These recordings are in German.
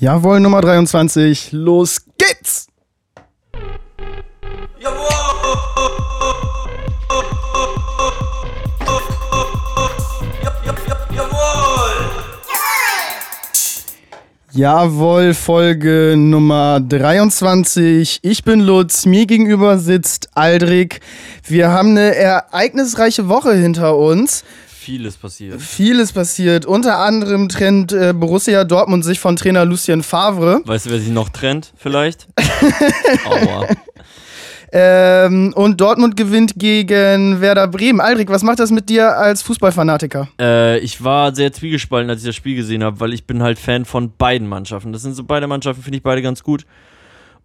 Jawohl, Nummer 23. Los geht's! Jawohl, Folge Nummer 23. Ich bin Lutz, mir gegenüber sitzt Aldrich. Wir haben eine ereignisreiche Woche hinter uns. Vieles passiert. Vieles passiert. Unter anderem trennt äh, Borussia Dortmund sich von Trainer Lucien Favre. Weißt du, wer sich noch trennt, vielleicht? Aua. Ähm, und Dortmund gewinnt gegen Werder Bremen. Aldrich, was macht das mit dir als Fußballfanatiker? Äh, ich war sehr zwiegespalten, als ich das Spiel gesehen habe, weil ich bin halt Fan von beiden Mannschaften. Das sind so beide Mannschaften, finde ich beide ganz gut.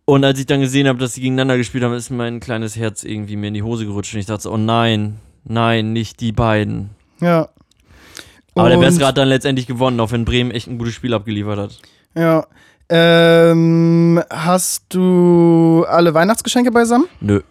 Und als ich dann gesehen habe, dass sie gegeneinander gespielt haben, ist mein kleines Herz irgendwie mir in die Hose gerutscht und ich dachte so, oh nein, nein, nicht die beiden. Ja. Aber der Und- Bessere hat dann letztendlich gewonnen, auch wenn Bremen echt ein gutes Spiel abgeliefert hat. Ja. Ähm, hast du alle Weihnachtsgeschenke beisammen? Nö.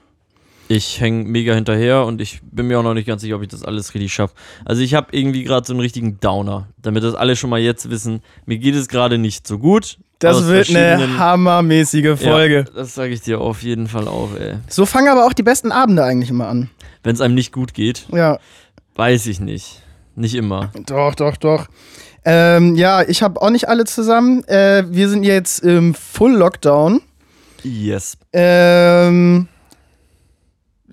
Ich hänge mega hinterher und ich bin mir auch noch nicht ganz sicher, ob ich das alles richtig schaffe. Also ich habe irgendwie gerade so einen richtigen Downer, damit das alle schon mal jetzt wissen. Mir geht es gerade nicht so gut. Das wird eine hammermäßige Folge. Ja, das sage ich dir auf jeden Fall auch, ey. So fangen aber auch die besten Abende eigentlich immer an. Wenn es einem nicht gut geht, Ja, weiß ich nicht. Nicht immer. doch, doch, doch. Ähm, ja, ich habe auch nicht alle zusammen. Äh, wir sind jetzt im Full Lockdown. Yes. Ähm,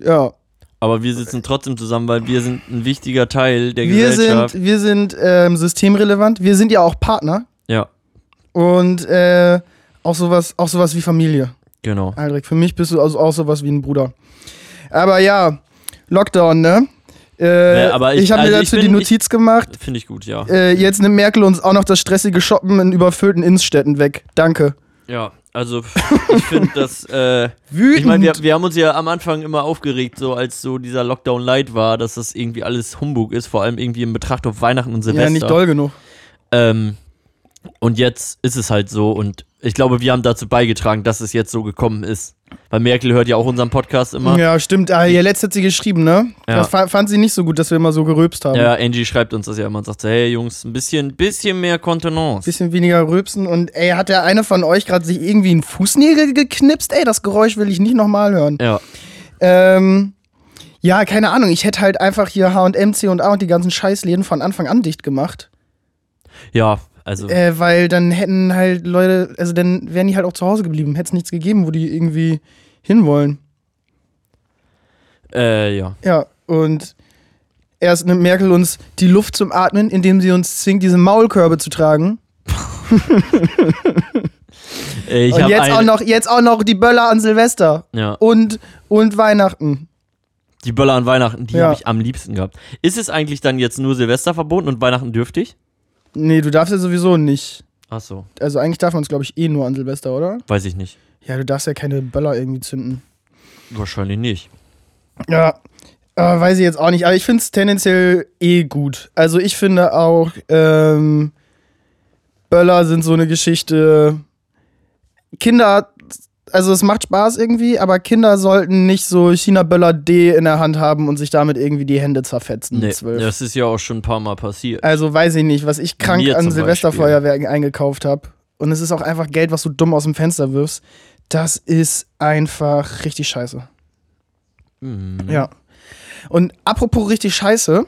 ja, Aber wir sitzen trotzdem zusammen, weil wir sind ein wichtiger Teil der wir Gesellschaft. sind, wir sind ähm, systemrelevant. Wir sind ja auch Partner ja, und äh, auch sowas, auch sowas wie Familie. genau. Aldrich, für mich bist du also auch sowas wie ein Bruder. Aber ja, Lockdown, ne? Äh, Ja, aber ich ich- habe mir also ich dazu die bin- Notiz gemacht. Finde ich gut, ja. Äh, jetzt nimmt Merkel uns auch noch das stressige Shoppen in überfüllten Innenstädten weg. Danke. Ja, also ich finde das. Äh, Wütend. ich meine, wir, wir haben uns ja am Anfang immer aufgeregt, so als so dieser Lockdown light war, dass das irgendwie alles Humbug ist, vor allem irgendwie in Betracht auf Weihnachten und Silvester. ja, nicht doll genug. Ähm, und jetzt ist es halt so und ich glaube, wir haben dazu beigetragen, dass es jetzt so gekommen ist. Weil Merkel hört ja auch unseren Podcast immer. Ja, stimmt. Ah, ihr letzt hat sie geschrieben, ne? Ja. Das fa- fand sie nicht so gut, dass wir immer so gerülpst haben. Ja, Angie schreibt uns das ja immer und sagt so, hey Jungs, ein bisschen, bisschen mehr Kontenance. Bisschen weniger rülpsen und ey, hat der eine von euch gerade sich irgendwie einen Fußnägel geknipst? Ey, das Geräusch will ich nicht nochmal hören. Ja, Ähm, ja, keine Ahnung. Ich hätte halt einfach hier H&M, C&A und die ganzen Scheißläden von Anfang an dicht gemacht. ja, also Äh, weil dann hätten halt Leute, also dann wären die halt auch zu Hause geblieben. Hätte es nichts gegeben, wo die irgendwie hinwollen. äh, ja. Ja, und erst nimmt Merkel uns die Luft zum Atmen, indem sie uns zwingt, diese Maulkörbe zu tragen. Äh, ich und jetzt auch, noch, jetzt auch noch die Böller an Silvester. ja, Und, und Weihnachten. die Böller an Weihnachten, die Ja. habe ich am liebsten gehabt. Ist es eigentlich dann jetzt nur Silvester verboten und Weihnachten dürftig? Nee, du darfst ja sowieso nicht. Ach so, Also eigentlich darf man es, glaube ich, eh nur an Silvester, oder? weiß ich nicht. Ja, du darfst ja keine Böller irgendwie zünden. Wahrscheinlich nicht. Ja, äh, weiß ich jetzt auch nicht. Aber ich finde es tendenziell eh gut. Also ich finde auch, ähm, Böller sind so eine Geschichte. Kinder, also es macht Spaß irgendwie, aber Kinder sollten nicht so China-Böller D in der Hand haben und sich damit irgendwie die Hände zerfetzen. Nee, das ist ja auch schon ein paar Mal passiert. Also weiß ich nicht, was ich krank Mir an Silvesterfeuerwerken eingekauft habe. Und es ist auch einfach Geld, was du dumm aus dem Fenster wirfst. Das ist einfach richtig scheiße. Mhm. Ja. Und apropos richtig scheiße,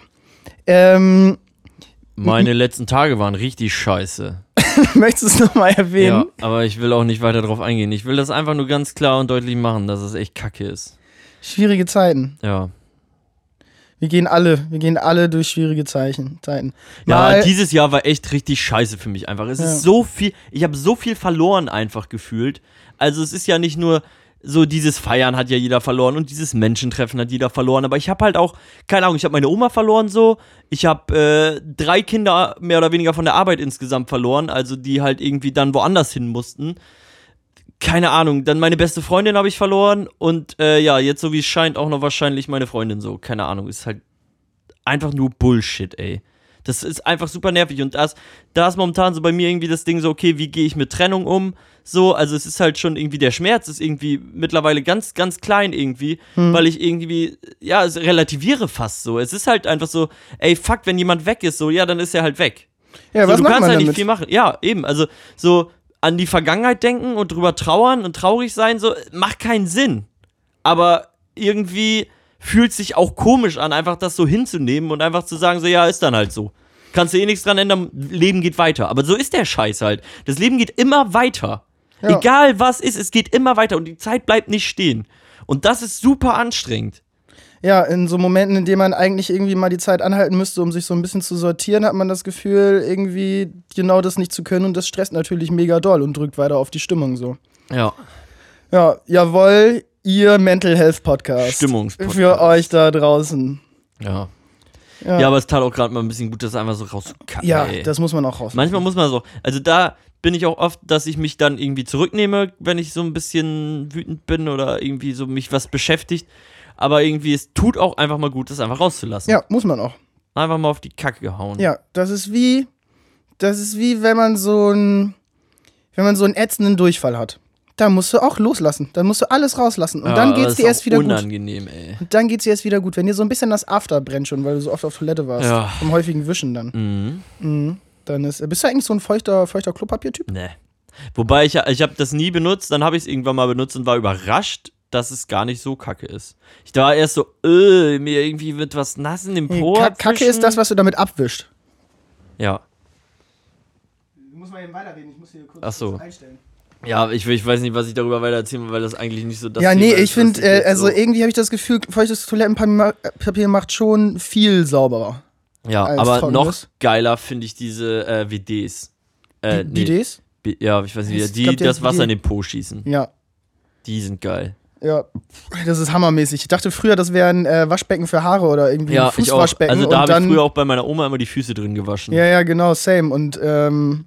ähm, Meine letzten Tage waren richtig scheiße. möchtest du es nochmal erwähnen? Ja, aber ich will auch nicht weiter drauf eingehen. Ich will das einfach nur ganz klar und deutlich machen, dass es echt kacke ist. Schwierige Zeiten. Ja. Wir gehen alle, wir gehen alle durch schwierige Zeichen, Zeiten. Ja, Mal- dieses Jahr war echt richtig scheiße für mich einfach. Es Ja. ist so viel, ich habe so viel verloren einfach gefühlt. Also es ist ja nicht nur so dieses Feiern hat ja jeder verloren und dieses Menschentreffen hat jeder verloren, aber ich habe halt auch keine Ahnung, ich habe meine Oma verloren so, ich habe äh, drei Kinder mehr oder weniger von der Arbeit insgesamt verloren, also die halt irgendwie dann woanders hin mussten. Keine Ahnung, dann meine beste Freundin habe ich verloren und äh, ja, jetzt so wie es scheint auch noch wahrscheinlich meine Freundin so, keine Ahnung, ist halt einfach nur Bullshit, ey. Das ist einfach super nervig. Und das, da ist momentan so bei mir irgendwie das Ding so, okay, wie gehe ich mit Trennung um? So, also es ist halt schon irgendwie, der Schmerz ist irgendwie mittlerweile ganz, ganz klein irgendwie, weil ich irgendwie, ja, es relativiere fast so. Es ist halt einfach so, ey, fuck, wenn jemand weg ist, so, ja, dann ist er halt weg. Ja, so, was du kannst halt nicht damit? viel machen. Ja, eben, also so, an die Vergangenheit denken und drüber trauern und traurig sein, so, macht keinen Sinn. Aber irgendwie fühlt sich auch komisch an, einfach das so hinzunehmen und einfach zu sagen, so, ja, ist dann halt so. Kannst du eh nichts dran ändern, Leben geht weiter. Aber so ist der Scheiß halt. Das Leben geht immer weiter. Ja. Egal was ist, es geht immer weiter und die Zeit bleibt nicht stehen. Und das ist super anstrengend. Ja, in so Momenten, in denen man eigentlich irgendwie mal die Zeit anhalten müsste, um sich so ein bisschen zu sortieren, hat man das Gefühl, irgendwie genau das nicht zu können und das stresst natürlich mega doll und drückt weiter auf die Stimmung so. Ja. Ja, jawohl, ihr Mental Health Podcast. Stimmungspodcast. Für euch da draußen. Ja. Ja, Ja, aber es tat auch gerade mal ein bisschen gut, das einfach so rauszukacken. ja ey. das muss man auch raus. Manchmal muss man so, also da bin ich auch oft, dass ich mich dann irgendwie zurücknehme, wenn ich so ein bisschen wütend bin oder irgendwie so mich was beschäftigt. Aber irgendwie, es tut auch einfach mal gut, das einfach rauszulassen. Ja, muss man auch. Einfach mal auf die Kacke gehauen. Ja, das ist wie, das ist wie, wenn man so ein, wenn man so einen ätzenden Durchfall hat. Da musst du auch loslassen. Da musst du alles rauslassen. Und Ja, dann aber geht's dir erst wieder gut. unangenehm, ey. Und dann geht's dir erst wieder gut. Wenn dir so ein bisschen das After brennt schon, weil du so oft auf Toilette warst. Ja. Vom häufigen Wischen dann. Mhm. Mhm. Dann ist, bist du eigentlich so ein feuchter, feuchter Klopapiertyp? Nee. Wobei ich, ich habe das nie benutzt, dann habe ich es irgendwann mal benutzt und war überrascht, dass es gar nicht so kacke ist. Ich war erst so, äh, mir irgendwie wird was nass in dem Po. Ka Kacke abwischen. ist das, was du damit abwischst. Ja. Du musst mal eben weiterreden, ich muss hier kurz, Ach so. kurz einstellen. Ja, ich, ich weiß nicht, was ich darüber weiter erzählen will, weil das eigentlich nicht so das ja, nee, ist, ich finde, äh, also so- irgendwie habe ich das Gefühl, feuchtes Toilettenpapier ma- Papier macht schon viel sauberer. Ja, aber noch geiler finde ich diese äh, WDs. Äh, Die Ds? B- Ja, ich weiß nicht, Es die ja das Wasser in den Po schießen. Ja. Die sind geil. Ja, das ist hammermäßig. Ich dachte früher, das wären äh, Waschbecken für Haare oder irgendwie Ja, ich auch. Fußwaschbecken. Also da habe ich früher auch bei meiner Oma immer die Füße drin gewaschen. Ja, ja, genau, same. Und ähm,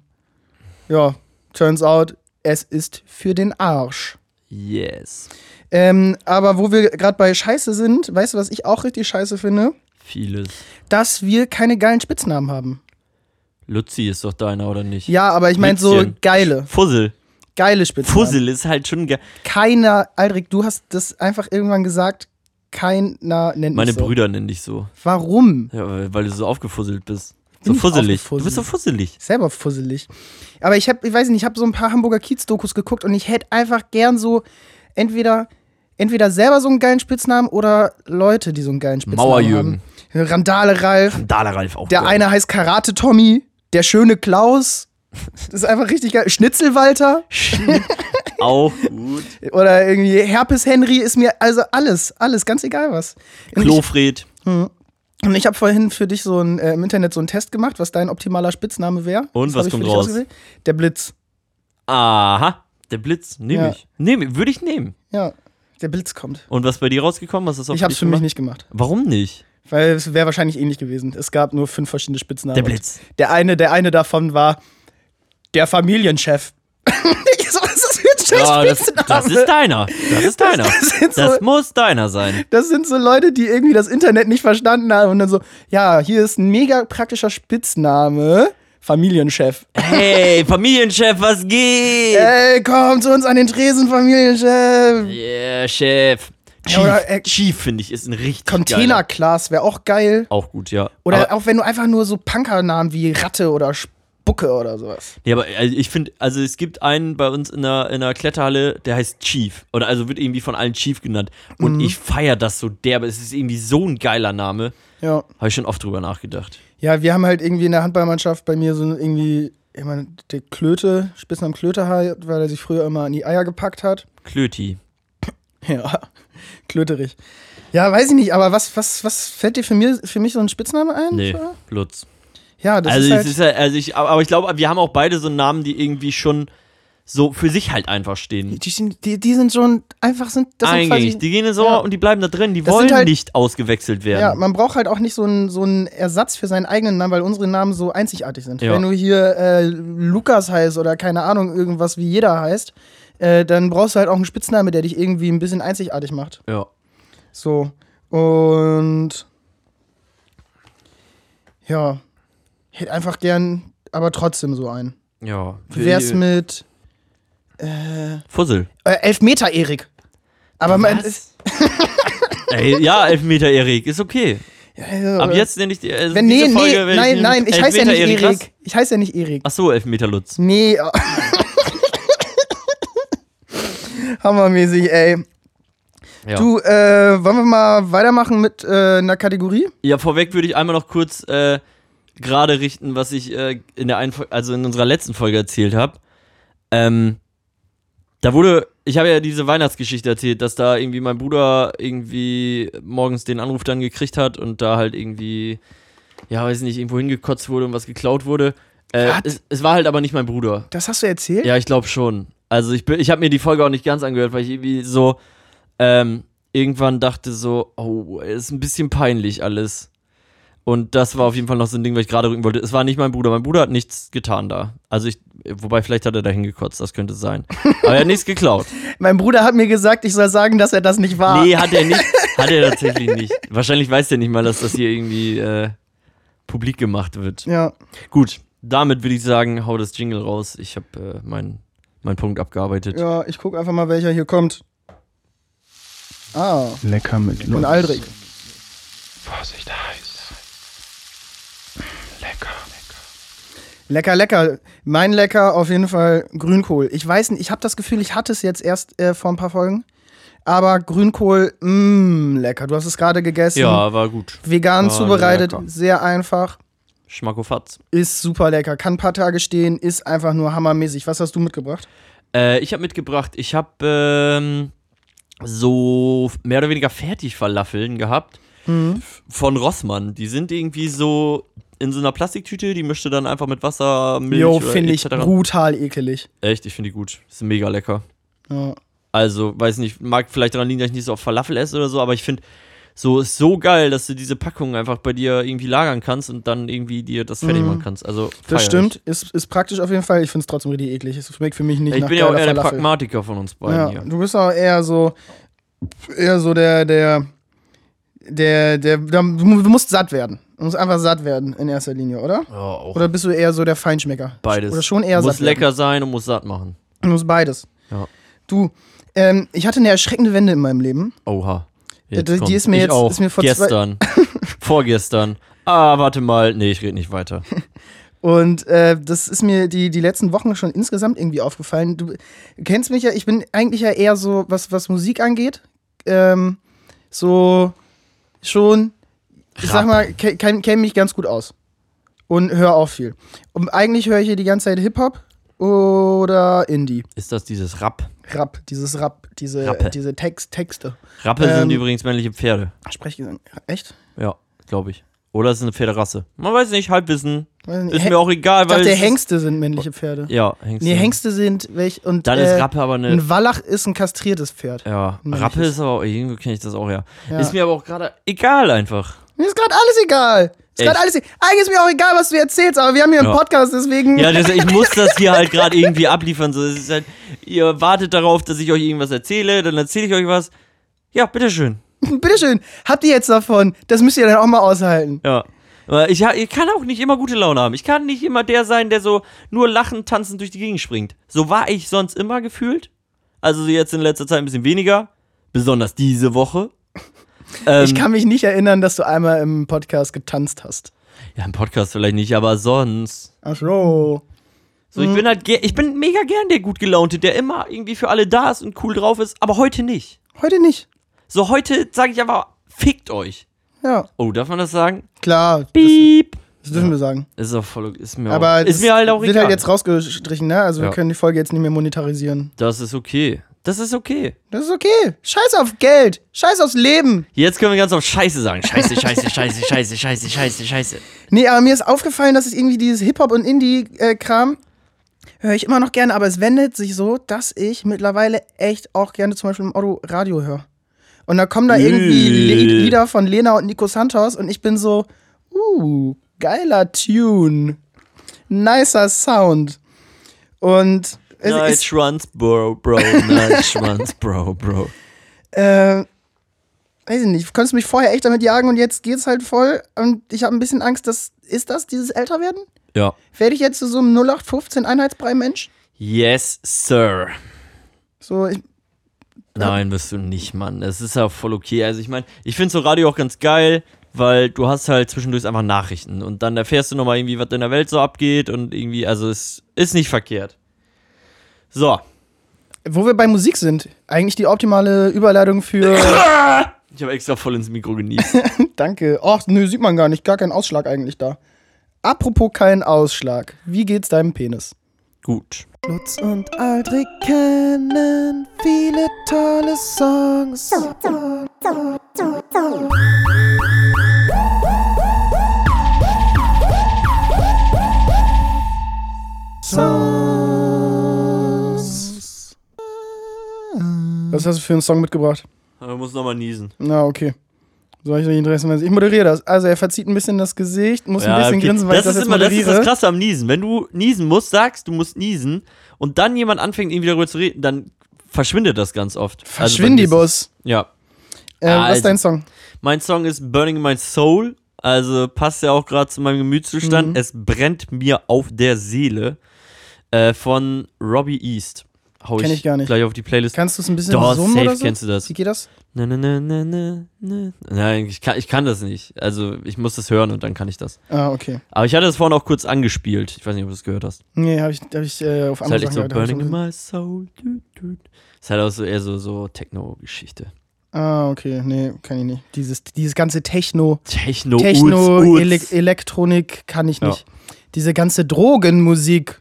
ja, turns out, es ist für den Arsch. Yes. Ähm, aber wo wir gerade bei Scheiße sind, weißt du, was ich auch richtig scheiße finde? Vieles. Dass wir keine geilen Spitznamen haben. Luzi ist doch deiner, oder nicht? Ja, aber ich meine so geile, Fussel. geile Spitznamen. Fussel ist halt schon geil. Keiner, Aldrich, du hast das einfach irgendwann gesagt, keiner nennt Meine mich so. Brüder nennen dich so. Warum? Ja, weil, weil du so aufgefusselt bist. So fusselig. Du bist so fusselig. selber fusselig. Aber ich habe, ich weiß nicht, ich habe so ein paar Hamburger Kiez-Dokus geguckt und ich hätte einfach gern so entweder, entweder selber so einen geilen Spitznamen oder Leute, die so einen geilen Spitznamen Mauerjürgen. haben. Randale Ralf. Randale Ralf auch Der geil. eine heißt Karate Tommy, der schöne Klaus. Das ist einfach richtig geil. Schnitzel Walter auch gut. oder irgendwie Herpes Henry ist mir also alles, alles, ganz egal was. Klofred. Und ich habe vorhin für dich so ein, äh, im Internet so einen Test gemacht, was dein optimaler Spitzname wäre. Und Das was kommt raus? Der Blitz. Aha. Der Blitz. Nehme Ja. ich. Nehme, würde ich nehmen. Ja, der Blitz kommt. Und was bei dir rausgekommen? Was ist Ich habe es für mich nicht gemacht, Warum nicht? weil es wäre wahrscheinlich ähnlich gewesen. Es gab nur fünf verschiedene Spitznamen. Der Blitz. Der eine, der eine davon war der Familienchef. Ich so, was ist das Ja, das, das ist deiner. Das ist deiner. Das so- Das muss deiner sein. Das sind so Leute, die irgendwie das Internet nicht verstanden haben und dann so, ja, hier ist ein mega praktischer Spitzname, Familienchef. Hey, Familienchef, was geht? Ey, komm zu uns an den Tresen, Familienchef. Yeah, Chef. Chief, oder, äh, Chief finde ich, ist ein richtig geiler. Container-Class wäre auch geil. Auch gut, ja. Oder aber, auch wenn du einfach nur so Punkernamen wie Ratte oder Spucke oder sowas. nee, aber also ich finde, also es gibt einen bei uns in der, in der Kletterhalle, der heißt Chief. Oder also wird irgendwie von allen Chief genannt. Und Mhm. ich feiere das so derbe. Es ist irgendwie so ein geiler Name. Ja. Habe ich schon oft drüber nachgedacht. Ja, wir haben halt irgendwie in der Handballmannschaft bei mir so irgendwie, ich meine, der Klöte, Spitznamen Klöte weil er sich früher immer an die Eier gepackt hat. Klöti. Ja, Klöterich. Ja, weiß ich nicht, aber was, was, was fällt dir für, mir, für mich so ein Spitzname ein? Nee? Lutz. Ja, das also, ist halt, ist halt, also ich, aber ich glaube, wir haben auch beide so Namen, die irgendwie schon so für sich halt einfach stehen. die, sind, die, die sind schon einfach, sind, das sind Eingängig. quasi, Die gehen so Ja. und die bleiben da drin. Die Das wollen sind halt- nicht ausgewechselt werden. ja, man braucht halt auch nicht so einen, so einen Ersatz für seinen eigenen Namen, weil unsere Namen so einzigartig sind. Ja. Wenn du hier äh, Lukas heißt oder keine Ahnung, irgendwas wie jeder heißt, äh, dann brauchst du halt auch einen Spitzname, der dich irgendwie ein bisschen einzigartig macht. ja. So. Und ja, hätte einfach gern, aber trotzdem so einen. Ja. Wie wär's mit äh, Fussel. äh, Elfmeter Erik? Aber man, Was? Ey, ja, Elfmeter Erik, ist okay. äh, Ab jetzt nenne ich die. Also wenn, nee, Folge, nee, nein, nein, ich heiße ja nicht Erik. Erik. Ich heiße ja nicht Erik. Ach so, Elfmeter Lutz. Nee, oh. Hammermäßig, ey. Ja. Du, äh, wollen wir mal weitermachen mit äh, einer Kategorie? Ja, vorweg würde ich einmal noch kurz äh, gerade richten, was ich äh, in der einen, Fol- also in unserer letzten Folge erzählt habe. Ähm, da wurde, ich habe ja diese Weihnachtsgeschichte erzählt, dass da irgendwie mein Bruder irgendwie morgens den Anruf dann gekriegt hat und da halt irgendwie, ja, weiß nicht, irgendwo hingekotzt wurde und was geklaut wurde. Äh, es, es war halt aber nicht mein Bruder. Das hast du erzählt? Ja, ich glaube schon. Also ich, bin- ich habe mir die Folge auch nicht ganz angehört, weil ich irgendwie so ähm, irgendwann dachte so, oh, ist ein bisschen peinlich alles. Und das war auf jeden Fall noch so ein Ding, was ich gerade rücken wollte. Es war nicht mein Bruder. Mein Bruder hat nichts getan da. Also ich, wobei vielleicht hat er da hingekotzt, das könnte sein. Aber er hat nichts geklaut. Mein Bruder hat mir gesagt, ich soll sagen, dass er das nicht war. Nee, hat er nicht. Hat er tatsächlich nicht. Wahrscheinlich weiß er nicht mal, dass das hier irgendwie äh, publik gemacht wird. Ja. Gut, damit würde ich sagen, hau das Jingle raus. Ich habe äh, meinen mein Punkt abgearbeitet. Ja, ich guck einfach mal, welcher hier kommt. Ah, Lecker mit und Aldrich. Vorsicht, heiß. Lecker. Lecker, lecker. Mein Lecker auf jeden Fall Grünkohl. Ich weiß nicht, ich habe das Gefühl, ich hatte es jetzt erst äh, vor ein paar Folgen. Aber Grünkohl, mmm, lecker. Du hast es gerade gegessen. Ja, war gut. Vegan War zubereitet, lecker. sehr einfach. Schmackofatz. Ist super lecker. Kann ein paar Tage stehen, ist einfach nur hammermäßig. Was hast du mitgebracht? Äh, ich habe mitgebracht, ich habe ähm, so mehr oder weniger Fertigfalafeln gehabt Mhm. von Rossmann. Die sind irgendwie so in so einer Plastiktüte, die mischte dann einfach mit Wasser, Milch Jo, finde ich brutal ekelig. Echt, ich finde die gut. Ist mega lecker. Ja. Also, weiß nicht, mag vielleicht daran liegen, dass ich nicht so auf Falafel esse oder so, aber ich finde so ist so geil, dass du diese Packung einfach bei dir irgendwie lagern kannst und dann irgendwie dir das fertig Mhm. machen kannst. Also, Das ich. stimmt, ist, ist praktisch auf jeden Fall. Ich finde es trotzdem richtig eklig. Es schmeckt für mich nicht Ich nach bin ja auch eher der Falafel. Pragmatiker von uns beiden Ja, hier. du bist auch eher so, eher so der, der, der, der, der, du musst satt werden. Du musst einfach satt werden in erster Linie, oder? Ja, auch Oder bist du eher so der Feinschmecker? beides. Oder schon eher muss satt werden? lecker sein und muss satt machen. Du musst beides. Ja. Du, ähm, ich hatte eine erschreckende Wende in meinem Leben. Oha. die- Jetzt die kommt's. ist mir ich jetzt- auch. ist mir vor gestern. Vorgestern. Ah, warte mal. Nee, ich rede nicht weiter. Und äh, das ist mir die, die letzten Wochen schon insgesamt irgendwie aufgefallen. Du kennst mich ja, ich bin eigentlich ja eher so, was, was Musik angeht, ähm, so schon, ich sag mal, ke- kenn, mich ganz gut aus. Und höre auch viel. Und eigentlich höre ich hier die ganze Zeit Hip-Hop oder Indie. Ist das dieses Rap? Rap, dieses Rap, diese, Rappe. diese Text, Texte. Rappe Ähm, sind übrigens männliche Pferde. Sprechgesang. Echt? Ja, glaube ich. Oder es ist eine Pferderasse. Man weiß nicht, Halbwissen. Nicht. Ist Hä- mir auch egal, ich weil. dachte, es ist- Hengste sind männliche Pferde. Ja, Hengste. Nee, Hengste sind welch und Dann äh, ist Rappe aber eine. ein Wallach ist ein kastriertes Pferd. Ja. Rappe ist aber auch, irgendwie kenne ich das auch, ja. Ja. Ist mir aber auch gerade egal einfach. Mir ist gerade alles egal. Ist gerade alles egal. Eigentlich ist mir auch egal, was du erzählst, aber wir haben hier einen Ja. Podcast, deswegen. Ja, das, ich muss das hier halt gerade irgendwie abliefern. So, halt, ihr wartet darauf, dass ich euch irgendwas erzähle, dann erzähle ich euch was. Ja, bitteschön. Bitteschön, habt ihr jetzt davon? Das müsst ihr dann auch mal aushalten. Ja. Ich, ich kann auch nicht immer gute Laune haben. Ich kann nicht immer der sein, der so nur lachend, tanzend durch die Gegend springt. So war ich sonst immer gefühlt. Also jetzt in letzter Zeit ein bisschen weniger. Besonders diese Woche. Ähm, Ich kann mich nicht erinnern, dass du einmal im Podcast getanzt hast. ja, im Podcast vielleicht nicht, aber sonst. Ach so. So, ich bin halt, ich bin mega gern der gut gelaunte, der immer irgendwie für alle da ist und cool drauf ist, aber heute nicht. Heute nicht. So, heute sage ich aber, fickt euch. Ja, Oh, darf man das sagen? klar. Piep. das dürfen wir sagen. Ist auch voll, ist mir Aber auch, ist mir halt auch wird egal. halt jetzt rausgestrichen, ne? Also wir Ja. können die Folge jetzt nicht mehr monetarisieren. das ist okay. Das ist okay. Das ist okay. Scheiß auf Geld. Scheiß aufs Leben. Jetzt können wir ganz auf Scheiße sagen. Scheiße, Scheiße, Scheiße, Scheiße, Scheiße, Scheiße, Scheiße. Nee, aber mir ist aufgefallen, dass es irgendwie dieses Hip-Hop und Indie-Kram höre ich immer noch gerne, aber es wendet sich so, dass ich mittlerweile echt auch gerne zum Beispiel im Auto Radio höre. Und da kommen da irgendwie Äh. Lieder von Lena und Nico Santos und ich bin so, uh, geiler Tune. Nicer Sound. Und es Night Schwanz, Bro, Bro, Night Schwanz, Bro, Bro. äh, weiß ich nicht, konntest mich vorher echt damit jagen und jetzt geht's halt voll und ich habe ein bisschen Angst, dass, ist das dieses Älterwerden? Ja. Werde ich jetzt zu so einem 0815 Einheitsbrei-Mensch? Yes, Sir. So, ich, Nein, bist du nicht, Mann. Es ist ja voll okay. Also ich meine, ich finde so Radio auch ganz geil, weil du hast halt zwischendurch einfach Nachrichten und dann erfährst du nochmal irgendwie, was in der Welt so abgeht und irgendwie, also es ist nicht verkehrt. So, Wo wir bei Musik sind, eigentlich die optimale Überleitung für. Ich habe extra voll ins Mikro genießt. Danke. Ach, nö, sieht man gar nicht. Gar kein Ausschlag eigentlich da. Apropos kein Ausschlag. Wie geht's deinem Penis? Gut. Lutz und Aldrich kennen viele tolle Songs. Songs. Was hast du für einen Song mitgebracht? Aber muss nochmal niesen. Na, okay. Soll ich nicht Interesse Ich moderiere das. Also, er verzieht ein bisschen das Gesicht, muss ein bisschen okay. grinsen, weil das ich das ist jetzt immer, das ist moderiere. das Krasse am Niesen. Wenn du niesen musst, sagst, du musst niesen und dann jemand anfängt, irgendwie darüber zu reden, dann verschwindet das ganz oft. Also beim Verschwindi, Niesen. Boss. Ja. Äh, was Also. ist dein Song? Mein Song ist Burning My Soul. Also passt ja auch gerade zu meinem Gemütszustand. Mhm. Es brennt mir auf der Seele. Äh, von Robbie East. Hau Kenn ich gar nicht. Gleich auf die Playlist. Kannst du es ein bisschen Doch, summen safe oder so? kennst du das. Wie geht das? Na, na, na, na, na, na. Nein, ich kann, ich kann das nicht. Also ich muss das hören und dann kann ich das. Ah, okay. Aber ich hatte das vorhin auch kurz angespielt. Ich weiß nicht, ob du das gehört hast. Nee, habe ich, hab ich äh, auf Ist halt andere echt so Sachen gehört. Burning in my soul. Du, du. Ist halt auch so eher so, so Techno-Geschichte. Ah, okay. Nee, kann ich nicht. Dieses, dieses ganze Techno, Techno, Techno, Uts, Uts. Ele Elektronik kann ich Ja. nicht. Diese ganze Drogenmusik.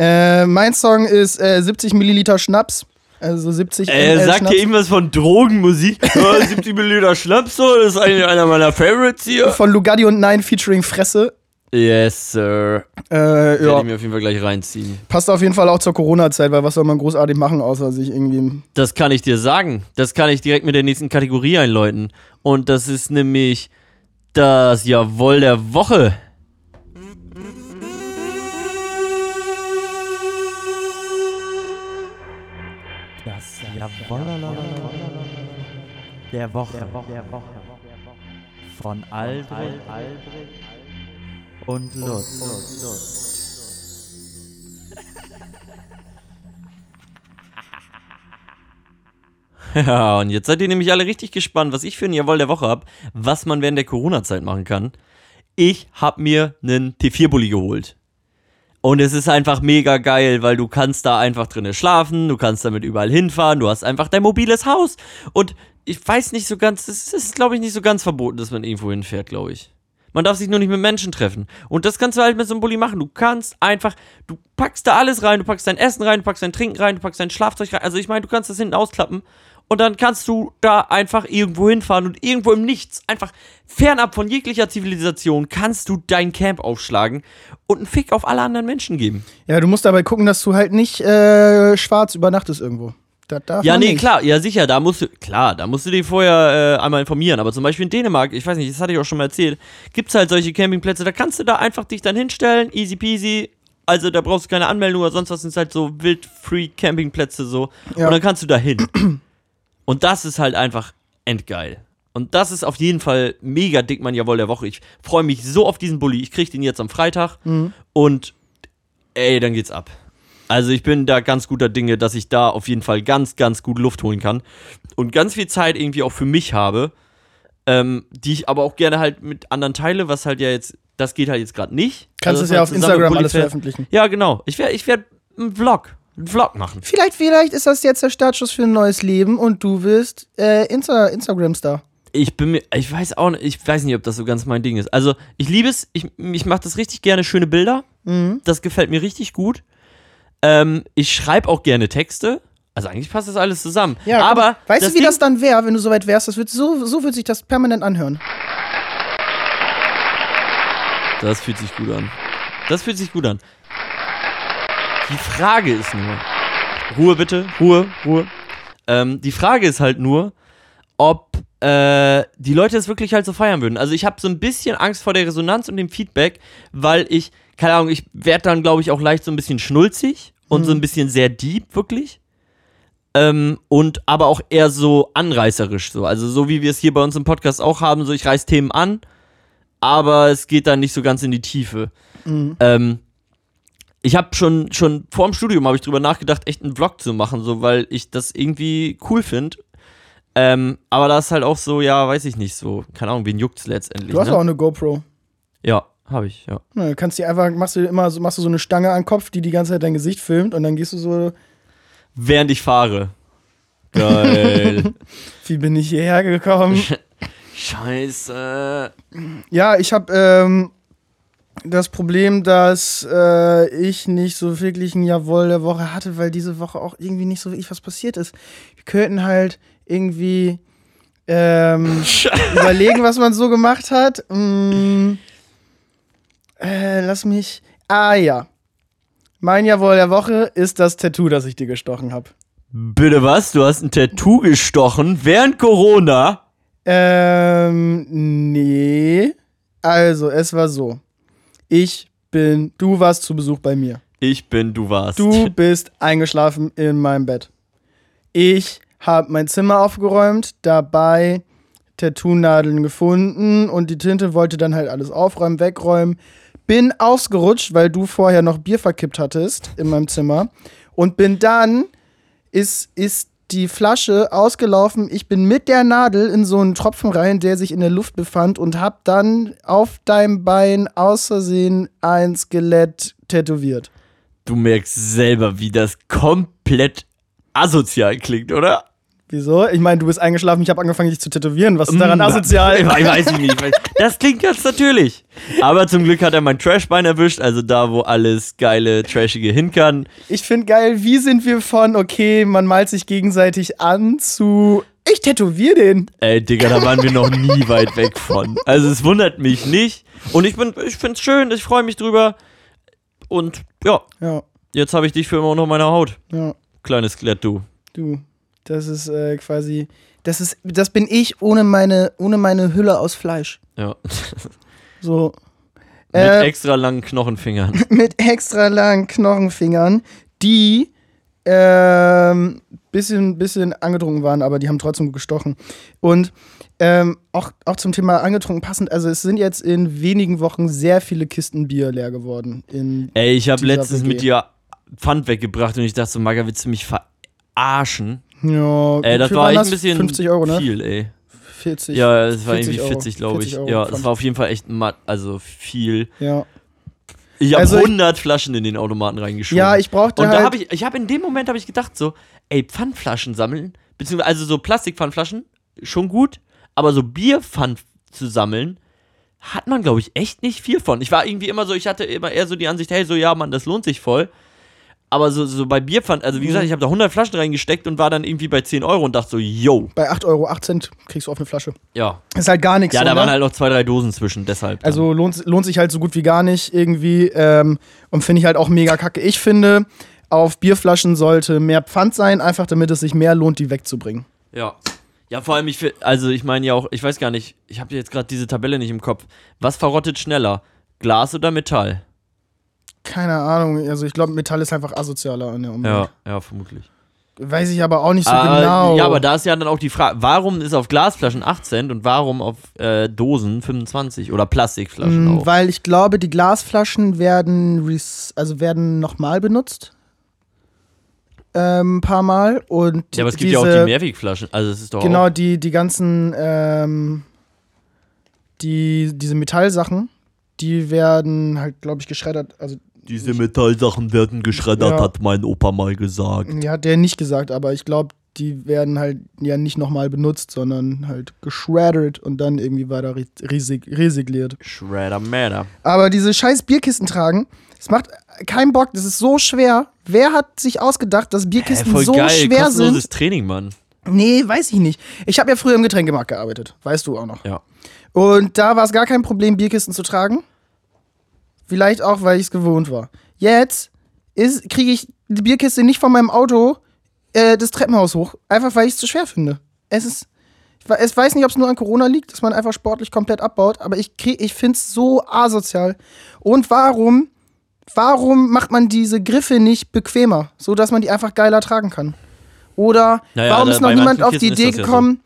Äh, mein Song ist äh, 70 Milliliter Schnaps. Also 70 Er ml sagt Schnaps. hier irgendwas von Drogenmusik. Ja, 70 Milliliter Schnaps, so, das ist eigentlich einer meiner Favorites hier. Von Lugatti und Nein featuring Fresse. Yes, Sir. Äh, Werde ja, ich mir auf jeden Fall gleich reinziehen. passt auf jeden Fall auch zur Corona-Zeit, weil was soll man großartig machen, außer sich irgendwie. Das kann ich dir sagen. Das kann ich direkt mit der nächsten Kategorie einläuten. Und das ist nämlich das Jawohl der Woche. Der Woche. Von Aldrich und Lutz. Ja, und jetzt seid ihr nämlich alle richtig gespannt, was ich für ein Jawohl der Woche habe, was man während der Corona-Zeit machen kann. Ich habe mir einen T4-Bully geholt. Und es ist einfach mega geil, weil du kannst da einfach drinnen schlafen, du kannst damit überall hinfahren, du hast einfach dein mobiles Haus. Und ich weiß nicht so ganz, es ist, glaube ich, nicht so ganz verboten, dass man irgendwo hinfährt, glaube ich. Man darf sich nur nicht mit Menschen treffen. Und das kannst du halt mit so einem Bulli machen. Du kannst einfach, du packst da alles rein, du packst dein Essen rein, du packst dein Trinken rein, du packst dein Schlafzeug rein. Also ich meine, du kannst das hinten ausklappen und dann kannst du da einfach irgendwo hinfahren und irgendwo im Nichts, einfach fernab von jeglicher Zivilisation, kannst du dein Camp aufschlagen und einen Fick auf alle anderen Menschen geben. Ja, du musst dabei gucken, dass du halt nicht äh, schwarz übernachtest irgendwo. Ja, nee, nicht. klar, ja sicher, da musst du, klar, da musst du dich vorher äh, einmal informieren. Aber zum Beispiel in Dänemark, ich weiß nicht, das hatte ich auch schon mal erzählt, gibt's halt solche Campingplätze, da kannst du da einfach dich dann hinstellen, easy peasy. Also da brauchst du keine Anmeldung oder sonst was, sind halt so wild-free Campingplätze so. Ja. Und dann kannst du da hin. Und das ist halt einfach endgeil. Und das ist auf jeden Fall mega dick, mein Jawohl der Woche. Ich freue mich so auf diesen Bulli. Ich krieg den jetzt am Freitag. Mhm. Und ey, dann geht's ab. Also ich bin da ganz guter Dinge, dass ich da auf jeden Fall ganz, ganz gut Luft holen kann. Und ganz viel Zeit irgendwie auch für mich habe. Ähm, die ich aber auch gerne halt mit anderen teile, was halt ja jetzt, das geht halt jetzt gerade nicht. Kannst Also, es ja auf Instagram alles veröffentlichen. Ja, genau. Ich werde ich werd einen Vlog, einen Vlog machen. Vielleicht, vielleicht ist das jetzt der Startschuss für ein neues Leben und du wirst äh, Insta Instagram-Star. Ich bin mir, ich weiß auch nicht, ich weiß nicht, ob das so ganz mein Ding ist. Also, ich liebe es, ich, ich mache das richtig gerne, schöne Bilder. Mhm. Das gefällt mir richtig gut. Ähm, ich schreibe auch gerne Texte. Also eigentlich passt das alles zusammen. Ja, aber weißt du, wie Ding- das dann wäre, wenn du soweit wärst? Das wird so, so wird sich das permanent anhören. Das fühlt sich gut an. Das fühlt sich gut an. Die Frage ist nur. Ruhe bitte, Ruhe, Ruhe. Ähm, die Frage ist halt nur, ob äh, die Leute es wirklich halt so feiern würden. Also ich habe so ein bisschen Angst vor der Resonanz und dem Feedback, weil ich, keine Ahnung, ich werde dann, glaube ich, auch leicht so ein bisschen schnulzig und so ein bisschen sehr deep, wirklich. Ähm, und aber auch eher so anreißerisch so. Also so wie wir es hier bei uns im Podcast auch haben, so ich reiß Themen an, aber es geht dann nicht so ganz in die Tiefe. Ähm, ich habe schon, schon vor dem Studium habe ich drüber nachgedacht, echt einen Vlog zu machen, so, weil ich das irgendwie cool finde. Ähm, aber da ist halt auch so, ja, weiß ich nicht, so, keine Ahnung, wen juckt's letztendlich. Du hast ne? auch eine GoPro. Ja, habe ich, ja. Na, du kannst dir einfach, machst du immer so, machst du so eine Stange an den Kopf, die die ganze Zeit dein Gesicht filmt und dann gehst du so. während ich fahre. Geil. Wie bin ich hierher gekommen? Scheiße. Ja, ich habe ähm, das Problem, dass äh, ich nicht so wirklich ein Jawohl der Woche hatte, weil diese Woche auch irgendwie nicht so wirklich was passiert ist. Wir könnten halt irgendwie ähm, überlegen, was man so gemacht hat. Mm, äh, lass mich. Ah ja. Mein Jawohl der Woche ist das Tattoo, das ich dir gestochen habe. Bitte was? Du hast ein Tattoo gestochen während Corona? Ähm, nee. Also, es war so. Ich bin, du warst zu Besuch bei mir. Ich bin, du warst. Du bist eingeschlafen in meinem Bett. Ich habe mein Zimmer aufgeräumt, dabei Tattoo-Nadeln gefunden und die Tinte wollte dann halt alles aufräumen, wegräumen. Bin ausgerutscht, weil du vorher noch Bier verkippt hattest in meinem Zimmer und bin dann ist, ist die Flasche ausgelaufen. Ich bin mit der Nadel in so einen Tropfen rein, der sich in der Luft befand und hab dann auf deinem Bein aus Versehen ein Skelett tätowiert. Du merkst selber, wie das komplett asozial klingt, oder? Wieso? Ich meine, du bist eingeschlafen, ich habe angefangen, dich zu tätowieren. Was ist daran Mm, asozial? Ich weiß ich nicht. Das klingt ganz natürlich. Aber zum Glück hat er mein Trashbein erwischt, also da, wo alles geile, trashige hin kann. Ich finde geil, wie sind wir von, okay, man malt sich gegenseitig an zu, ich tätowier den. Ey, Digga, da waren wir noch nie weit weg von. Also es wundert mich nicht. Und ich bin, ich find's schön, ich freue mich drüber. Und ja, Ja, jetzt habe ich dich für immer noch in meiner Haut. ja, Kleines Skelett, du. du. Das ist äh, quasi, das ist, das bin ich ohne meine, ohne meine Hülle aus Fleisch. Ja. So. Mit Äh, extra langen Knochenfingern. mit extra langen Knochenfingern, die ähm, bisschen, bisschen angetrunken waren, aber die haben trotzdem gestochen. Und ähm, auch, auch zum Thema angetrunken passend, also es sind jetzt in wenigen Wochen sehr viele Kisten Bier leer geworden. In, Ey, ich habe letztens WG. mit dir Pfand weggebracht und ich dachte so, Maga, willst du mich verarschen? Ja, Ey, wie das war echt ein bisschen 50 Euro, ne? viel, ey. 40. Ja, es war 40 irgendwie Euro. 40, glaube ich. 40 Euro ja, es war auf jeden Fall echt matt, also viel. ja. Ich habe Also ich- 100 Flaschen in den Automaten reingeschoben. Ja, ich brauchte Und da halt. habe ich, ich habe in dem Moment habe ich gedacht so, ey, Pfandflaschen sammeln, beziehungsweise also so Plastikpfandflaschen, schon gut, aber so Bierpfand zu sammeln, hat man, glaube ich, echt nicht viel von. Ich war irgendwie immer so, ich hatte immer eher so die Ansicht, hey, so, ja, Mann, das lohnt sich voll. Aber so, so bei Bierpfand, also wie Mhm. gesagt, ich habe da 100 Flaschen reingesteckt und war dann irgendwie bei 10 Euro und dachte so, yo, bei 8 Euro, 8 Cent kriegst du auf eine Flasche. ja. Ist halt gar nichts. Ja, so, da ne? waren halt noch zwei, drei Dosen zwischen, deshalb. dann. Also lohnt, lohnt sich halt so gut wie gar nicht irgendwie. Ähm, und finde ich halt auch mega kacke. Ich finde, auf Bierflaschen sollte mehr Pfand sein, einfach damit es sich mehr lohnt, die wegzubringen. Ja. Ja, vor allem, ich fi- also ich meine ja auch, ich weiß gar nicht, ich habe jetzt gerade diese Tabelle nicht im Kopf. Was verrottet schneller? Glas oder Metall? Keine Ahnung, also ich glaube, Metall ist einfach asozialer in der Umwelt. Ja, ja, vermutlich. Weiß ich aber auch nicht so Ah, genau. Ja, aber da ist ja dann auch die Frage, warum ist auf Glasflaschen 8 Cent und warum auf äh, Dosen 25 oder Plastikflaschen Mm, auch? Weil ich glaube, die Glasflaschen werden, also werden nochmal benutzt. Ähm, ein paar Mal. Und Ja, aber es gibt diese, ja auch die Mehrwegflaschen, also es ist doch Genau, auch, die, die ganzen, ähm, die, diese Metallsachen, die werden halt, glaube ich, geschreddert. Also, diese Metallsachen werden geschreddert, Ja. hat mein Opa mal gesagt. die hat der nicht gesagt, aber ich glaube, die werden halt ja nicht nochmal benutzt, sondern halt geschreddert und dann irgendwie weiter re- resig resigliert. Shredder Matter. Aber diese scheiß Bierkisten tragen, das macht keinen Bock, das ist so schwer. Wer hat sich ausgedacht, dass Hä, Bierkisten voll so geil, schwer kostenloses sind? Training, Mann. Nee, weiß ich nicht. Ich habe ja früher im Getränkemarkt gearbeitet, weißt du auch noch. Ja. Und da war es gar kein Problem, Bierkisten zu tragen. Vielleicht auch, weil ich es gewohnt war. Jetzt kriege ich die Bierkiste nicht von meinem Auto äh, das Treppenhaus hoch, einfach weil ich es zu schwer finde. Es ist. Ich we- ich weiß nicht, ob es nur an Corona liegt, dass man einfach sportlich komplett abbaut, aber ich, krieg- ich finde es so asozial. Und warum, warum macht man diese Griffe nicht bequemer, so dass man die einfach geiler tragen kann? Oder Naja, warum ist noch niemand auf die Idee ja so. gekommen,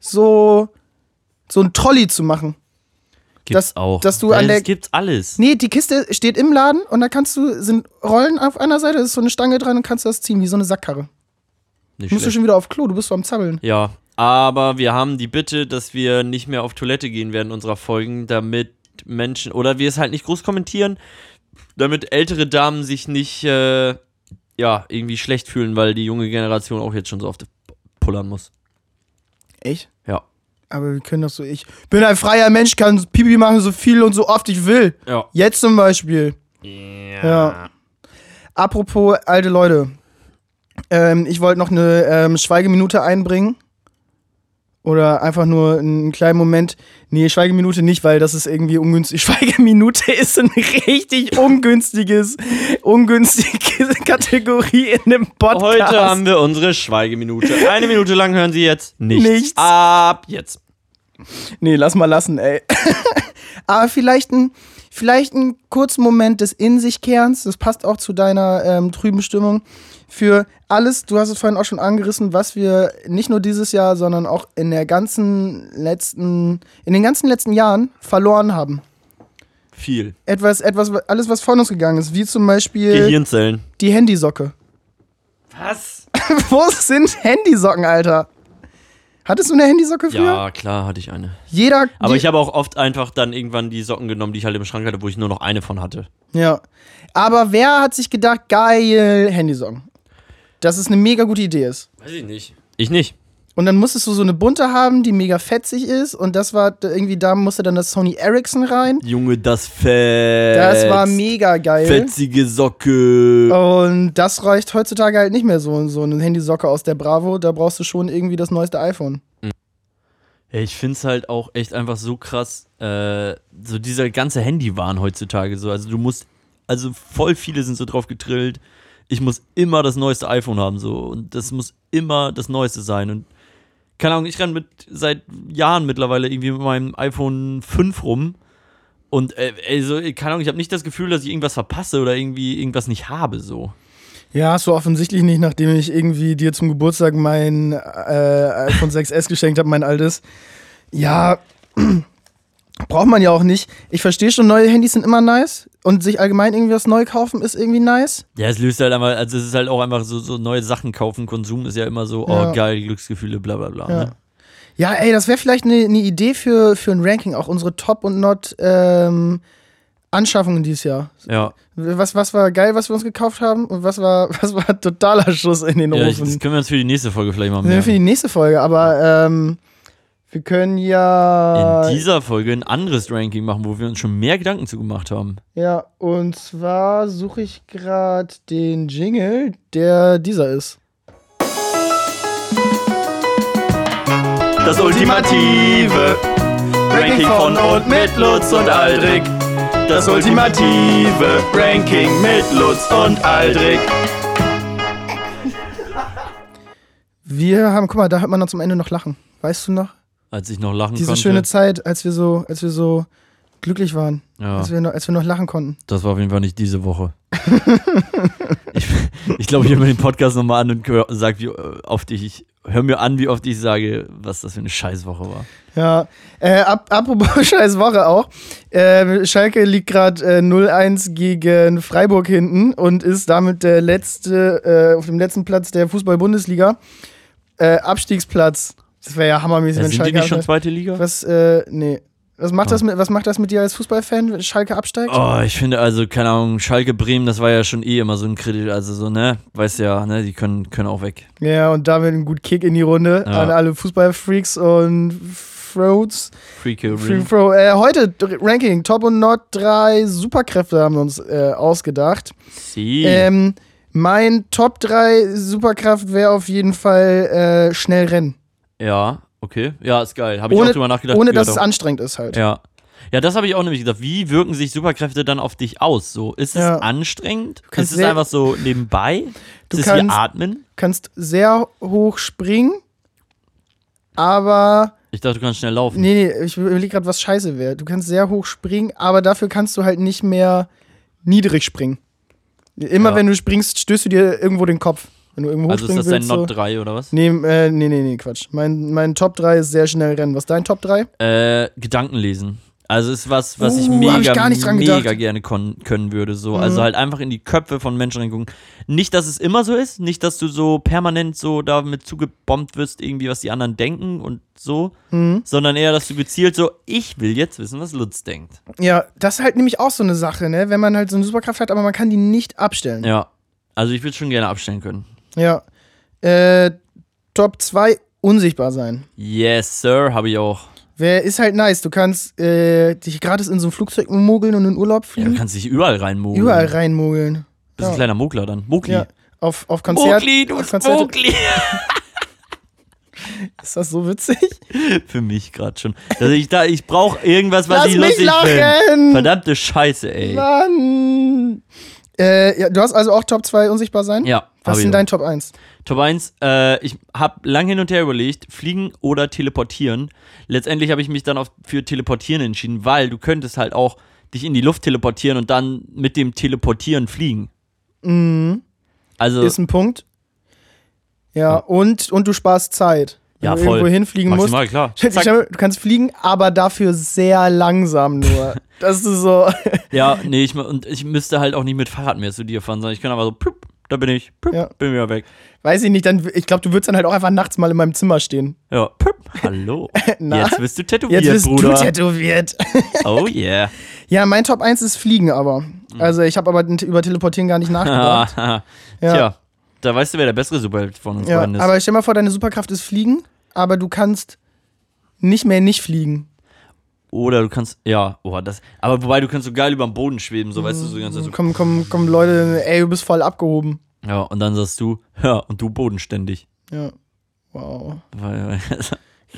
so, so ein Trolley zu machen? Gibt's Das- auch. dass du an der- das gibt's alles. Nee, die Kiste steht im Laden und da kannst du, sind Rollen auf einer Seite, ist so eine Stange dran und kannst du das ziehen, wie so eine Sackkarre. Nicht Musst du schlecht. schon wieder auf Klo, du bist so am Zappeln. Ja, aber wir haben die Bitte, dass wir nicht mehr auf Toilette gehen während unserer Folgen, damit Menschen, oder wir es halt nicht groß kommentieren, damit ältere Damen sich nicht äh, ja, irgendwie schlecht fühlen, weil die junge Generation auch jetzt schon so oft pullern muss. Echt? Ja. Aber wir können doch so, ich bin ein freier Mensch, kann Pipi machen, so viel und so oft ich will. Ja. Jetzt zum Beispiel. Ja. Apropos alte Leute. Ähm, ich wollte noch eine ähm, Schweigeminute einbringen. Oder einfach nur einen kleinen Moment. Nee, Schweigeminute nicht, weil das ist irgendwie ungünstig. Schweigeminute ist ein richtig ungünstiges, ungünstige Kategorie in dem Podcast. Heute haben wir unsere Schweigeminute. Eine Minute lang hören Sie jetzt nichts. Nichts. Ab jetzt. Nee, lass mal lassen, ey. Aber vielleicht ein, vielleicht ein kurzen Moment des In sich Kehrens, das passt auch zu deiner ähm, trüben Stimmung. Für alles, du hast es vorhin auch schon angerissen, was wir nicht nur dieses Jahr, sondern auch in der ganzen letzten, in den ganzen letzten Jahren verloren haben. Viel. Etwas, etwas, alles, was von uns gegangen ist, wie zum Beispiel Gehirnzellen. die Handysocke. Was? Wo sind Handysocken, Alter? Hattest du eine Handysocke früher? Ja, klar hatte ich eine. Jeder. Aber ich habe auch oft einfach dann irgendwann die Socken genommen, die ich halt im Schrank hatte, wo ich nur noch eine von hatte. Ja. Aber wer hat sich gedacht, geil, Handysocken? Dass es eine mega gute Idee ist. Weiß ich nicht. Ich nicht. Und dann musstest du so eine bunte haben, die mega fetzig ist. Und das war irgendwie, da musste dann das Sony Ericsson rein. Junge, das Fett. Das war mega geil. Fetzige Socke. Und das reicht heutzutage halt nicht mehr so. So eine Handysocke aus der Bravo, da brauchst du schon irgendwie das neueste iPhone. Ich find's halt auch echt einfach so krass, äh, so dieser ganze Handywahn heutzutage so. Also du musst, also voll viele sind so drauf getrillt, ich muss immer das neueste iPhone haben so und das muss immer das neueste sein und keine Ahnung, ich renn mit seit Jahren mittlerweile irgendwie mit meinem iPhone 5 rum und äh, ey, so, keine Ahnung, ich habe nicht das Gefühl, dass ich irgendwas verpasse oder irgendwie irgendwas nicht habe so. Ja, so offensichtlich nicht, nachdem ich irgendwie dir zum Geburtstag mein äh, iPhone 6S geschenkt habe, mein altes. Ja, braucht man ja auch nicht. Ich verstehe schon, neue Handys sind immer nice. Und sich allgemein irgendwie was neu kaufen ist irgendwie nice. Ja, es löst halt einfach, also es ist halt auch einfach so, so neue Sachen kaufen, Konsum ist ja immer so, Ja. oh geil, Glücksgefühle, bla bla bla. Ja. Ne? Ja, ey, das wäre vielleicht eine ne Idee für, für ein Ranking, auch unsere Top und Not ähm, Anschaffungen dieses Jahr. ja. Was, was war geil, was wir uns gekauft haben und was war, was war totaler Schuss in den Ja, ich, Ofen? das können wir uns für die nächste Folge vielleicht mal wäre für die nächste Folge, aber ähm, wir können ja. In dieser Folge ein anderes Ranking machen, wo wir uns schon mehr Gedanken zu gemacht haben. Ja, und zwar suche ich gerade den Jingle, der dieser ist. Das ultimative Ranking von und mit Lutz und Aldrich. Das ultimative Ranking mit Lutz und Aldrich. Wir haben, guck mal, da hört man dann zum Ende noch lachen. Weißt du noch? Als ich noch lachen Diese konnte. schöne Zeit, als wir so, als wir so glücklich waren. ja, Als, wir noch, als wir noch lachen konnten. das war auf jeden Fall nicht diese Woche. ich ich glaube, ich höre mir den Podcast nochmal an und hör- sag, wie äh, oft ich, ich hör mir an, wie oft ich sage, was das für eine Scheißwoche war. Ja, äh, ap apropos scheiß Woche auch. Äh, Schalke liegt gerade äh, 0-1 gegen Freiburg hinten und ist damit der letzte, äh, auf dem letzten Platz der Fußball-Bundesliga. Äh, Abstiegsplatz. Das wäre ja hammermäßig, Ja, wenn sind die Schalke nicht schon zweite Liga? Was, äh, nee. Was macht, das mit, was macht das mit dir als Fußballfan, wenn Schalke absteigt? Oh, ich finde also, keine Ahnung, Schalke Bremen, das war ja schon eh immer so ein Kritisch, also so, ne, weißt ja, ne, die können, können auch weg. Ja, und damit ein gut Kick in die Runde Ja. an alle Fußballfreaks und. Free Kill Free. Throw. Äh, heute Ranking, Top und Not, drei Superkräfte haben wir uns äh, ausgedacht. Sie. Ähm, mein Top 3 Superkraft wäre auf jeden Fall äh, schnell rennen. Ja, okay. Ja, ist geil. Habe ich Ohne- auch drüber nachgedacht. Ohne dass es anstrengend ist halt. Ja. Ja, das habe ich auch nämlich gedacht. Wie wirken sich Superkräfte dann auf dich aus? So, ist es Ja. anstrengend? kannst Ist es einfach so nebenbei? Du ist es wie kannst- Atmen? Du kannst sehr hoch springen, aber Ich dachte, du kannst schnell laufen. nee, nee, ich überlege gerade, was scheiße wäre. Du kannst sehr hoch springen, aber dafür kannst du halt nicht mehr niedrig springen. Immer Ja. wenn du springst, stößt du dir irgendwo den Kopf. Wenn du irgendwo also ist das dein willst. Not so. 3 oder was? Nee, äh, nee, nee, nee, Quatsch. Mein, mein Top 3 ist sehr schnell rennen. Was ist dein Top 3? Äh, Gedanken lesen. Also ist was, was ich Uh, hab mega, ich gar nicht dran mega gerne können würde. So. Mhm. Also halt einfach in die Köpfe von Menschen reingucken. Nicht, dass es immer so ist, nicht, dass du so permanent so damit zugebombt wirst, irgendwie, was die anderen denken und so, Mhm. sondern eher, dass du gezielt so, ich will jetzt wissen, was Lutz denkt. Ja, das ist halt nämlich auch so eine Sache, ne? Wenn man halt so eine Superkraft hat, aber man kann die nicht abstellen. Ja. Also ich würde schon gerne abstellen können. Ja. Äh, Top 2, unsichtbar sein. Yes, Sir, habe ich auch. Wer ist halt nice. Du kannst äh, dich gratis in so ein Flugzeug mogeln und in Urlaub Ja, fliegen. du kannst dich überall reinmogeln. Überall reinmogeln. Bist ein Ja. kleiner Mogler dann. Mogli. Ja. Auf, auf Konzert. Mogli, du auf Konzerte. Mogli. Ist das so witzig? Für mich gerade schon. Also ich da, ich brauche irgendwas, was Lass ich mich lustig finde. lachen! Verdammte Scheiße, ey. Mann! Äh, ja, du hast also auch Top 2 unsichtbar sein? Ja, Was auch. dein Top 1? Top 1, äh, ich habe lang hin und her überlegt, fliegen oder teleportieren. Letztendlich habe ich mich dann auf, für teleportieren entschieden, weil du könntest halt auch dich in die Luft teleportieren und dann mit dem Teleportieren fliegen. Mhm. Also, Ist ein Punkt. Ja, Und, und du sparst Zeit. Wenn Ja, du voll. irgendwo hinfliegen musst. maximal klar. Stell- Zack. Du kannst fliegen, aber dafür sehr langsam nur. Das ist so. Ja, nee, ich, und ich müsste halt auch nicht mit Fahrrad mehr zu dir fahren, sondern ich kann aber so, plupp, da bin ich, plupp, Ja. bin wieder weg. Weiß ich nicht, dann, ich glaube, du würdest dann halt auch einfach nachts mal in meinem Zimmer stehen. Ja, plupp, hallo. Na? Jetzt bist du tätowiert, Jetzt bist Bruder. du tätowiert. oh yeah. ja, mein Top 1 ist Fliegen aber. Mhm. Also ich habe aber über Teleportieren gar nicht nachgedacht. ja. Ja. Tja, da weißt du, wer der bessere Superheld von uns Ja, beiden ist. aber stell mal vor, deine Superkraft ist Fliegen, aber du kannst nicht mehr nicht fliegen. Oder du kannst, ja, oh, das, aber wobei du kannst so geil über dem Boden schweben, so weißt du, so die ganze Zeit so. Komm, komm, komm, Leute, ey, du bist voll abgehoben. Ja, und dann sagst du, ja, und du bodenständig. Ja. Wow. Weil,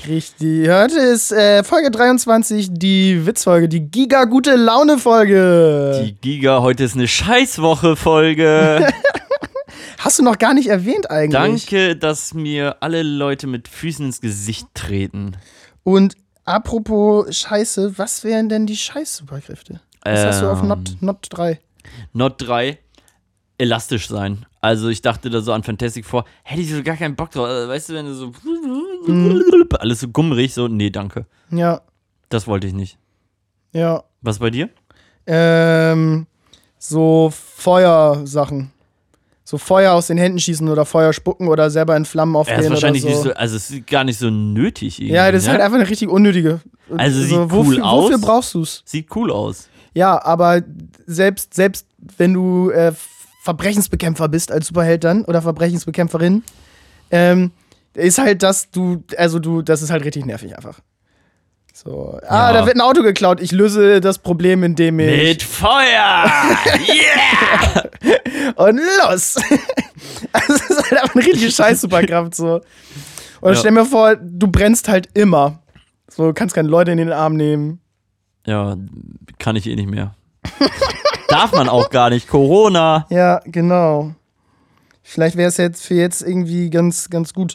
Richtig. Heute ist äh, Folge 23, die Witzfolge, die Giga-Gute Laune-Folge. die Giga, heute ist eine Scheißwoche-Folge. Hast du noch gar nicht erwähnt eigentlich. Danke, dass mir alle Leute mit Füßen ins Gesicht treten. Und apropos Scheiße, was wären denn die Scheiß-Superkräfte? Was hast du auf Ähm, Not, Not 3? Not 3, elastisch sein. Also ich dachte da so an Fantastic Four, hätte ich so gar keinen Bock drauf. Also, Weißt du, wenn du so alles so gummerig, so, nee, danke. Ja, Das wollte ich nicht. ja. Was bei dir? Ähm, so Feuersachen. So Feuer aus den Händen schießen oder Feuer spucken oder selber in Flammen Ja, aufgehen ist wahrscheinlich oder nicht so. so, also es ist gar nicht so nötig irgendwie. ja, das ist ne? halt einfach eine richtig unnötige. Also sieht wofür, cool Wofür aus. brauchst du's? Sieht cool aus. Ja, aber selbst, selbst wenn du äh, Verbrechensbekämpfer bist als Superheld dann oder Verbrechensbekämpferin, ähm, ist halt das, du, also du, das ist halt richtig nervig einfach. So, ah, Ja. da wird ein Auto geklaut. Ich löse das Problem, indem ich. Mit Feuer! Yeah! Und los! also, das ist halt einfach eine richtige Scheiß-Superkraft so. Und Ja. stell mir vor, du brennst halt immer. So, kannst keine Leute in den Arm nehmen. ja, kann ich eh nicht mehr. Darf man auch gar nicht. Corona. Ja, genau. Vielleicht wäre es jetzt für jetzt irgendwie ganz, ganz gut.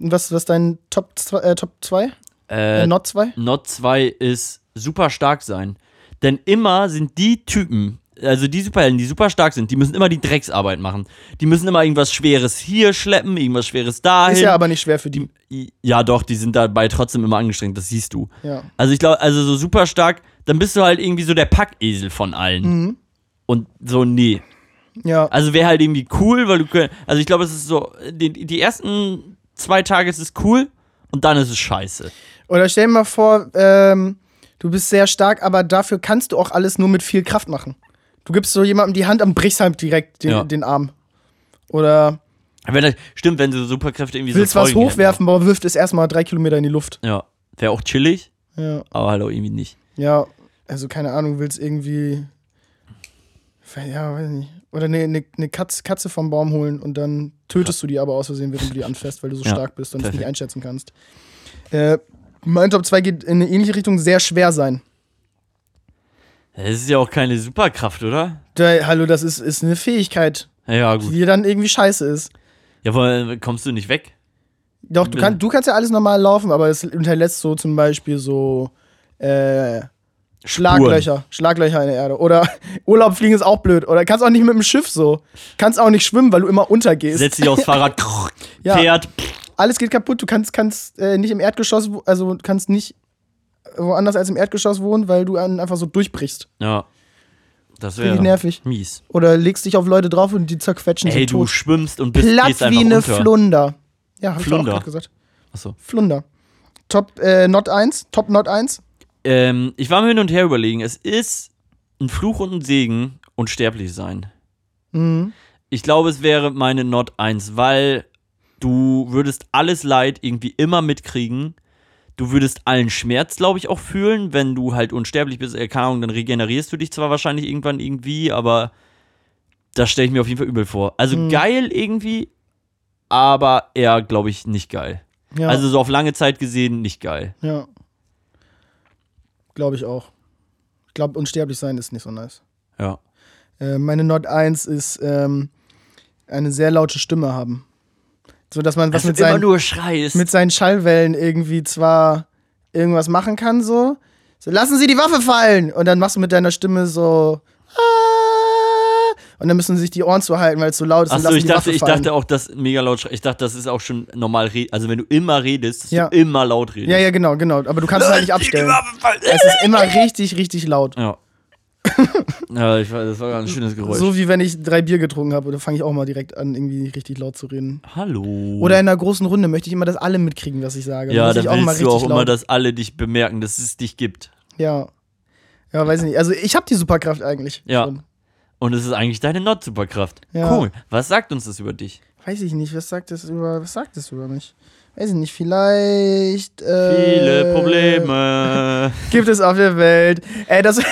Was was dein Top 2? Äh, Top 2? Äh, Not 2? Not 2 ist super stark sein. Denn immer sind die Typen, also die Superhelden, die super stark sind, die müssen immer die Drecksarbeit machen. Die müssen immer irgendwas Schweres hier schleppen, irgendwas Schweres dahin. Ist ja aber nicht schwer für die. ja, doch, die sind dabei trotzdem immer angestrengt, das siehst du. Ja. Also ich glaube, also so super stark, dann bist du halt irgendwie so der Packesel von allen. Mhm. Und so, nee. Ja. Also wäre halt irgendwie cool, weil du also ich glaube, es ist so, die, die ersten zwei Tage ist es cool und dann ist es scheiße. Oder stell dir mal vor, ähm, du bist sehr stark, aber dafür kannst du auch alles nur mit viel Kraft machen. Du gibst so jemandem die Hand und brichst halt direkt den, Ja. den Arm. Oder Wenn das, stimmt, wenn du Superkräfte irgendwie willst so was hochwerfen, aber wirft es erstmal drei Kilometer in die Luft. Ja, wäre auch chillig, Ja. aber halt auch irgendwie nicht. Ja, also keine Ahnung, willst irgendwie. Ja, weiß nicht. Oder eine, eine, eine Katze, Katze vom Baum holen und dann tötest du die aber aus Versehen, während du die anfährst, weil du so Ja, stark bist und es nicht einschätzen kannst. Äh, mein Top 2 geht in eine ähnliche Richtung, sehr schwer sein. Das ist ja auch keine Superkraft, oder? Da, hallo, das ist, ist eine Fähigkeit, Ja, gut. die dann irgendwie scheiße ist. Ja, aber kommst du nicht weg? Doch, du, kann, du kannst ja alles normal laufen, aber es hinterlässt so zum Beispiel so äh, Schlaglöcher, Schlaglöcher in der Erde. Oder Urlaub fliegen ist auch blöd. Oder kannst auch nicht mit dem Schiff so. Kannst auch nicht schwimmen, weil du immer untergehst. Setz dich aufs Fahrrad, Ja. fährt. Alles geht kaputt. Du kannst, kannst äh, nicht im Erdgeschoss, also kannst nicht woanders als im Erdgeschoss wohnen, weil du einfach so durchbrichst. Ja. Das wäre nervig. mies. Oder legst dich auf Leute drauf und die zerquetschen Ey, sie du tot. schwimmst und bist Platt wie eine unter. Flunder. Ja, hab ich auch Flunder. gerade gesagt. Achso. Flunder. Top äh, Not 1. Top Not 1. Ähm, ich war mir hin und her überlegen. Es ist ein Fluch und ein Segen, unsterblich sein. Mhm. Ich glaube, es wäre meine Not 1, weil du würdest alles Leid irgendwie immer mitkriegen. Du würdest allen Schmerz, glaube ich, auch fühlen, wenn du halt unsterblich bist. Äh, Keine Ahnung, dann regenerierst du dich zwar wahrscheinlich irgendwann irgendwie, aber das stelle ich mir auf jeden Fall übel vor. Also Hm. geil irgendwie, aber eher, glaube ich, nicht geil. Ja, Also so auf lange Zeit gesehen nicht geil. ja. Glaube ich auch. Ich glaube, unsterblich sein ist nicht so nice. Ja. Äh, meine Not 1 ist ähm, eine sehr laute Stimme haben. So dass man was Dass mit seinen, nur schreist. mit seinen Schallwellen irgendwie zwar irgendwas machen kann, so. So, lassen Sie die Waffe fallen! Und dann machst du mit deiner Stimme so. "Ah!" Und dann müssen sich die Ohren zuhalten, weil es so laut ist. Achso, ich dachte, ich dachte auch, dass mega laut Ich dachte, das ist auch schon normal Also wenn du immer redest, dass Ja. du immer laut redest. Ja, ja, genau, genau. Aber du kannst es halt nicht abstellen. Es ist immer richtig, richtig laut. Ja. ja, ich, das war ein schönes Geräusch. So wie wenn ich drei Bier getrunken habe, da fange ich auch mal direkt an, irgendwie richtig laut zu reden. Hallo. Oder in einer großen Runde möchte ich immer, dass alle mitkriegen, was ich sage. ja, muss da ich auch willst du auch immer, dass alle dich bemerken, dass es dich gibt. Ja. Ja, weiß ich nicht. Also ich habe die Superkraft eigentlich. Ja. Schon. Und es ist eigentlich deine Not-Superkraft. Ja. Cool. Was sagt uns das über dich? Weiß ich nicht. Was sagt das über, was sagt das über mich? Weiß ich nicht. Vielleicht. Äh, Viele Probleme. Gibt es auf der Welt. Ey, das.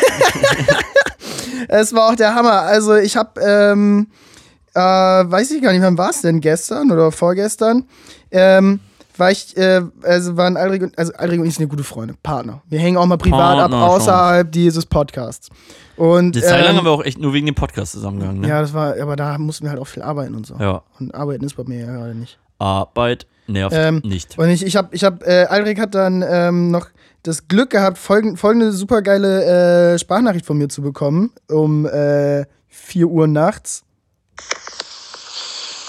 Es war auch der Hammer. Also ich habe, ähm, äh, weiß ich gar nicht, wann war es denn? Gestern oder vorgestern? Ähm, war ich, äh, also waren Aldrich und, also Aldrich und ich sind ja gute Freunde, Partner. Wir hängen auch mal privat ab, Partner, außerhalb dieses Podcasts. Und, Eine Zeit lang ähm, haben wir auch echt nur wegen dem Podcast zusammengegangen, ne? Ja, das war, aber da mussten wir halt auch viel arbeiten und so. Ja. Und arbeiten ist bei mir ja gerade nicht. Arbeit nervt Ähm, nicht. Und ich, ich habe, ich hab, äh, Aldrich hat dann ähm, noch das Glück gehabt, folgend, folgende supergeile äh, Sprachnachricht von mir zu bekommen, um äh, 4 Uhr nachts.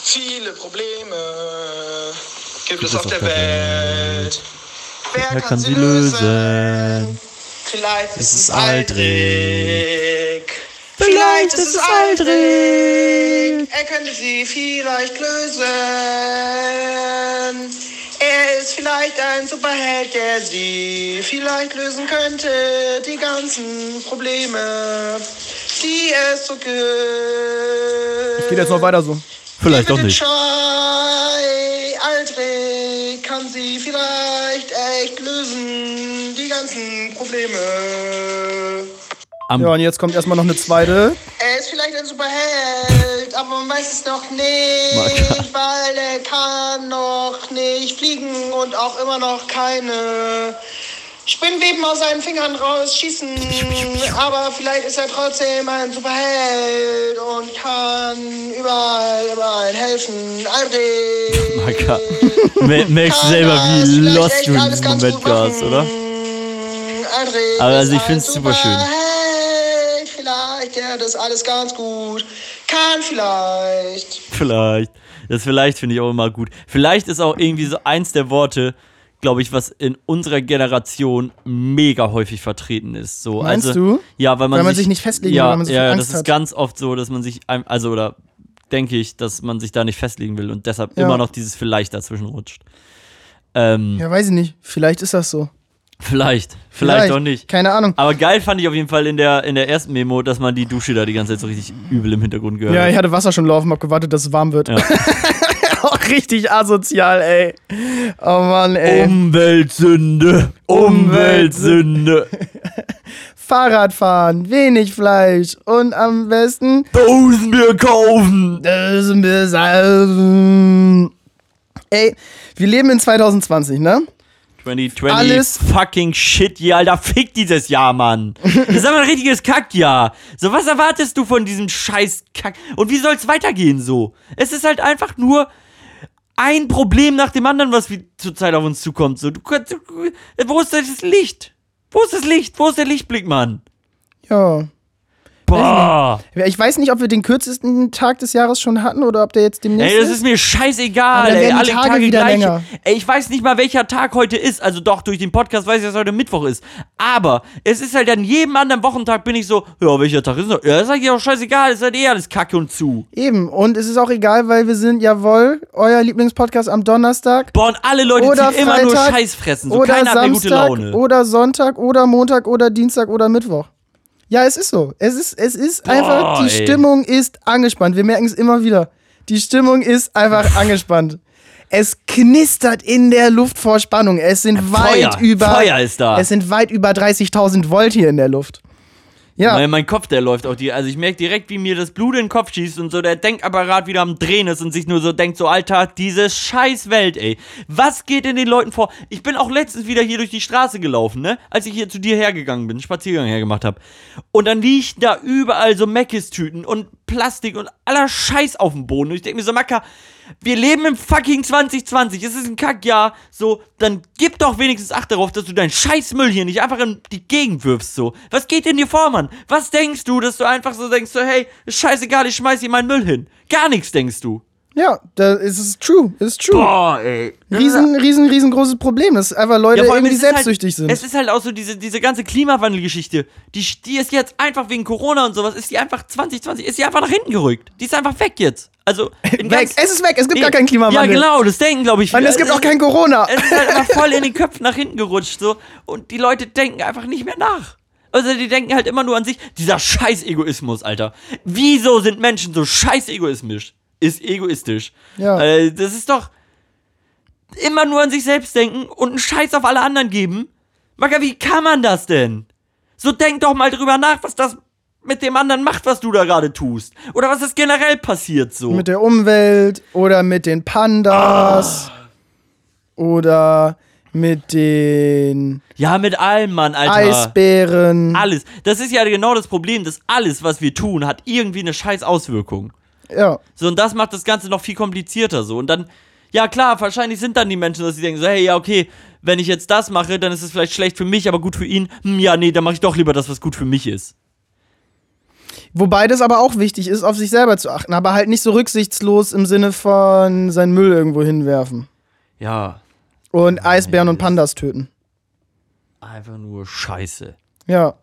Viele Probleme gibt es auf der Welt. Wer kann sie lösen? Vielleicht ist es Aldrich. Vielleicht ist es Aldrich. Er könnte sie vielleicht lösen. Er ist vielleicht ein Superheld, der sie vielleicht lösen könnte. Die ganzen Probleme, die es so gibt. Geht jetzt noch weiter so. Vielleicht auch Bitte nicht. Schei, Aldrich kann sie vielleicht echt lösen, die ganzen Probleme. Am Ja, und jetzt kommt erstmal noch eine zweite. Er ist vielleicht ein Superheld, aber man weiß es noch nicht, Marker. weil er kann noch nicht fliegen und auch immer noch keine Spinnweben aus seinen Fingern rausschießen. Aber vielleicht ist er trotzdem ein Superheld und kann überall, überall helfen. Aldrich. Marker. Me- Merkst du selber, wie lost du in diesem Moment warst, oder? Aldrich Aber also ich find's ein super schön. Vielleicht, der das alles ganz gut kann, vielleicht. Vielleicht. Das vielleicht finde ich auch immer gut. Vielleicht ist auch irgendwie so eins der Worte, glaube ich, was in unserer Generation mega häufig vertreten ist. So, Meinst also, du? Ja, weil man, Weil man sich, sich nicht festlegen will, ja, weil man so ja, viel ja, Angst das ist ganz oft so, dass man sich, also oder denke ich, dass man sich da nicht festlegen will und deshalb Ja. immer noch dieses vielleicht dazwischen rutscht. Ähm, Ja, weiß ich nicht. Vielleicht ist das so. Vielleicht, vielleicht auch nicht. Keine Ahnung. Aber geil fand ich auf jeden Fall in der, in der ersten Memo, dass man die Dusche da die ganze Zeit so richtig übel im Hintergrund gehört Ja, ich hatte Wasser schon laufen, hab gewartet, dass es warm wird. Ja. Auch richtig asozial, ey. Oh Mann, ey. Umweltsünde, Umweltsünde. Fahrradfahren, wenig Fleisch und am besten Dosenbier kaufen. Dosenbier saufen. Ey, wir leben in 2020, ne? 2020 Alles- fucking shit, ja, Alter, fick dieses Jahr, Mann. Das ist aber ein richtiges Kackjahr. So, was erwartest du von diesem scheiß Kack? Und wie soll's weitergehen so? Es ist halt einfach nur ein Problem nach dem anderen, was zurzeit auf uns zukommt. So, du, du, wo ist das Licht? Wo ist das Licht? Wo ist der Lichtblick, Mann? Ja. Boah. Ich weiß nicht, ob wir den kürzesten Tag des Jahres schon hatten oder ob der jetzt demnächst Ey, das ist mir scheißegal, ey. Alle Tage Tage, wieder gleich. länger. Ey, ich weiß nicht mal, welcher Tag heute ist. Also doch, durch den Podcast weiß ich, dass heute Mittwoch ist. Aber es ist halt an jedem anderen Wochentag bin ich so, ja, welcher Tag ist noch? Ja, ist eigentlich auch scheißegal, ist halt eh alles Kacke und zu. Eben. Und es ist auch egal, weil wir sind, jawohl, euer Lieblingspodcast am Donnerstag. Boah, und alle Leute Oder ziehen immer nur Freitag, Scheiß fressen. So oder keiner hat mehr gute Samstag Laune. oder Sonntag oder Montag oder Dienstag oder Mittwoch. Ja, es ist so. Es ist, es ist einfach, die ey. Stimmung ist angespannt. Wir merken es immer wieder. Die Stimmung ist einfach angespannt. Es knistert in der Luft vor Spannung. Es sind Feuer. weit über. Feuer ist da. Es sind weit über 30.000 Volt hier in der Luft. Ja. Mein, mein Kopf, der läuft auch die. Also ich merke direkt, wie mir das Blut in den Kopf schießt und so der Denkapparat wieder am Drehen ist und sich nur so denkt, so Alter, diese scheiß Welt, ey. Was geht in den Leuten vor? Ich bin auch letztens wieder hier durch die Straße gelaufen, ne? Als ich hier zu dir hergegangen bin, Spaziergang hergemacht habe. Und dann liegen da überall so Meckes-Tüten und Plastik und aller Scheiß auf dem Boden. Und ich denke mir so, Macker, wir leben im fucking 2020. Es ist ein Kackjahr. So, dann gib doch wenigstens Acht darauf, dass du deinen Scheißmüll hier nicht einfach in die Gegend wirfst. So, was geht in dir vor, Mann? Was denkst du, dass du einfach so denkst, so, hey, ist scheißegal, ich schmeiß hier meinen Müll hin? Gar nichts denkst du. Ja, da ist es true. Es ist true. Boah, ey. Riesen, riesen, riesengroßes Problem, dass einfach Leute allem, irgendwie es ist selbstsüchtig halt, sind. Es ist halt auch so diese, diese ganze Klimawandelgeschichte. Die, die ist jetzt einfach wegen Corona und sowas, ist die einfach 2020, ist die einfach nach hinten gerückt. Die ist einfach weg jetzt. Also, weg. Es ist weg. Es gibt Nee, gar keinen Klimawandel. Ja, genau, das denken, glaube ich. Und es gibt auch kein Corona. Es ist halt einfach voll in den Köpfen nach hinten gerutscht, so. Und die Leute denken einfach nicht mehr nach. Also, die denken halt immer nur an sich. Dieser scheiß Egoismus, Alter. Wieso sind Menschen so scheiß egoistisch? Ist egoistisch. Ja. Äh, das ist doch immer nur an sich selbst denken und einen Scheiß auf alle anderen geben. Maga, wie kann man das denn? So denk doch mal drüber nach, was das mit dem anderen macht, was du da gerade tust. Oder was ist generell passiert so. Mit der Umwelt oder mit den Pandas oder mit den ja, mit allem, Mann, Alter. Eisbären. Alles. Das ist ja genau das Problem, dass alles, was wir tun, hat irgendwie eine scheiß Auswirkung. Ja. So, und das macht das Ganze noch viel komplizierter so. Und dann, ja klar, wahrscheinlich sind dann die Menschen, dass sie denken so, hey, ja, okay, wenn ich jetzt das mache, dann ist es vielleicht schlecht für mich, aber gut für ihn. Hm, ja, nee, dann mache ich doch lieber das, was gut für mich ist. Wobei das aber auch wichtig ist, auf sich selber zu achten, aber halt nicht so rücksichtslos im Sinne von seinen Müll irgendwo hinwerfen. Ja, Und Eisbären und Pandas töten. einfach nur Scheiße. Ja.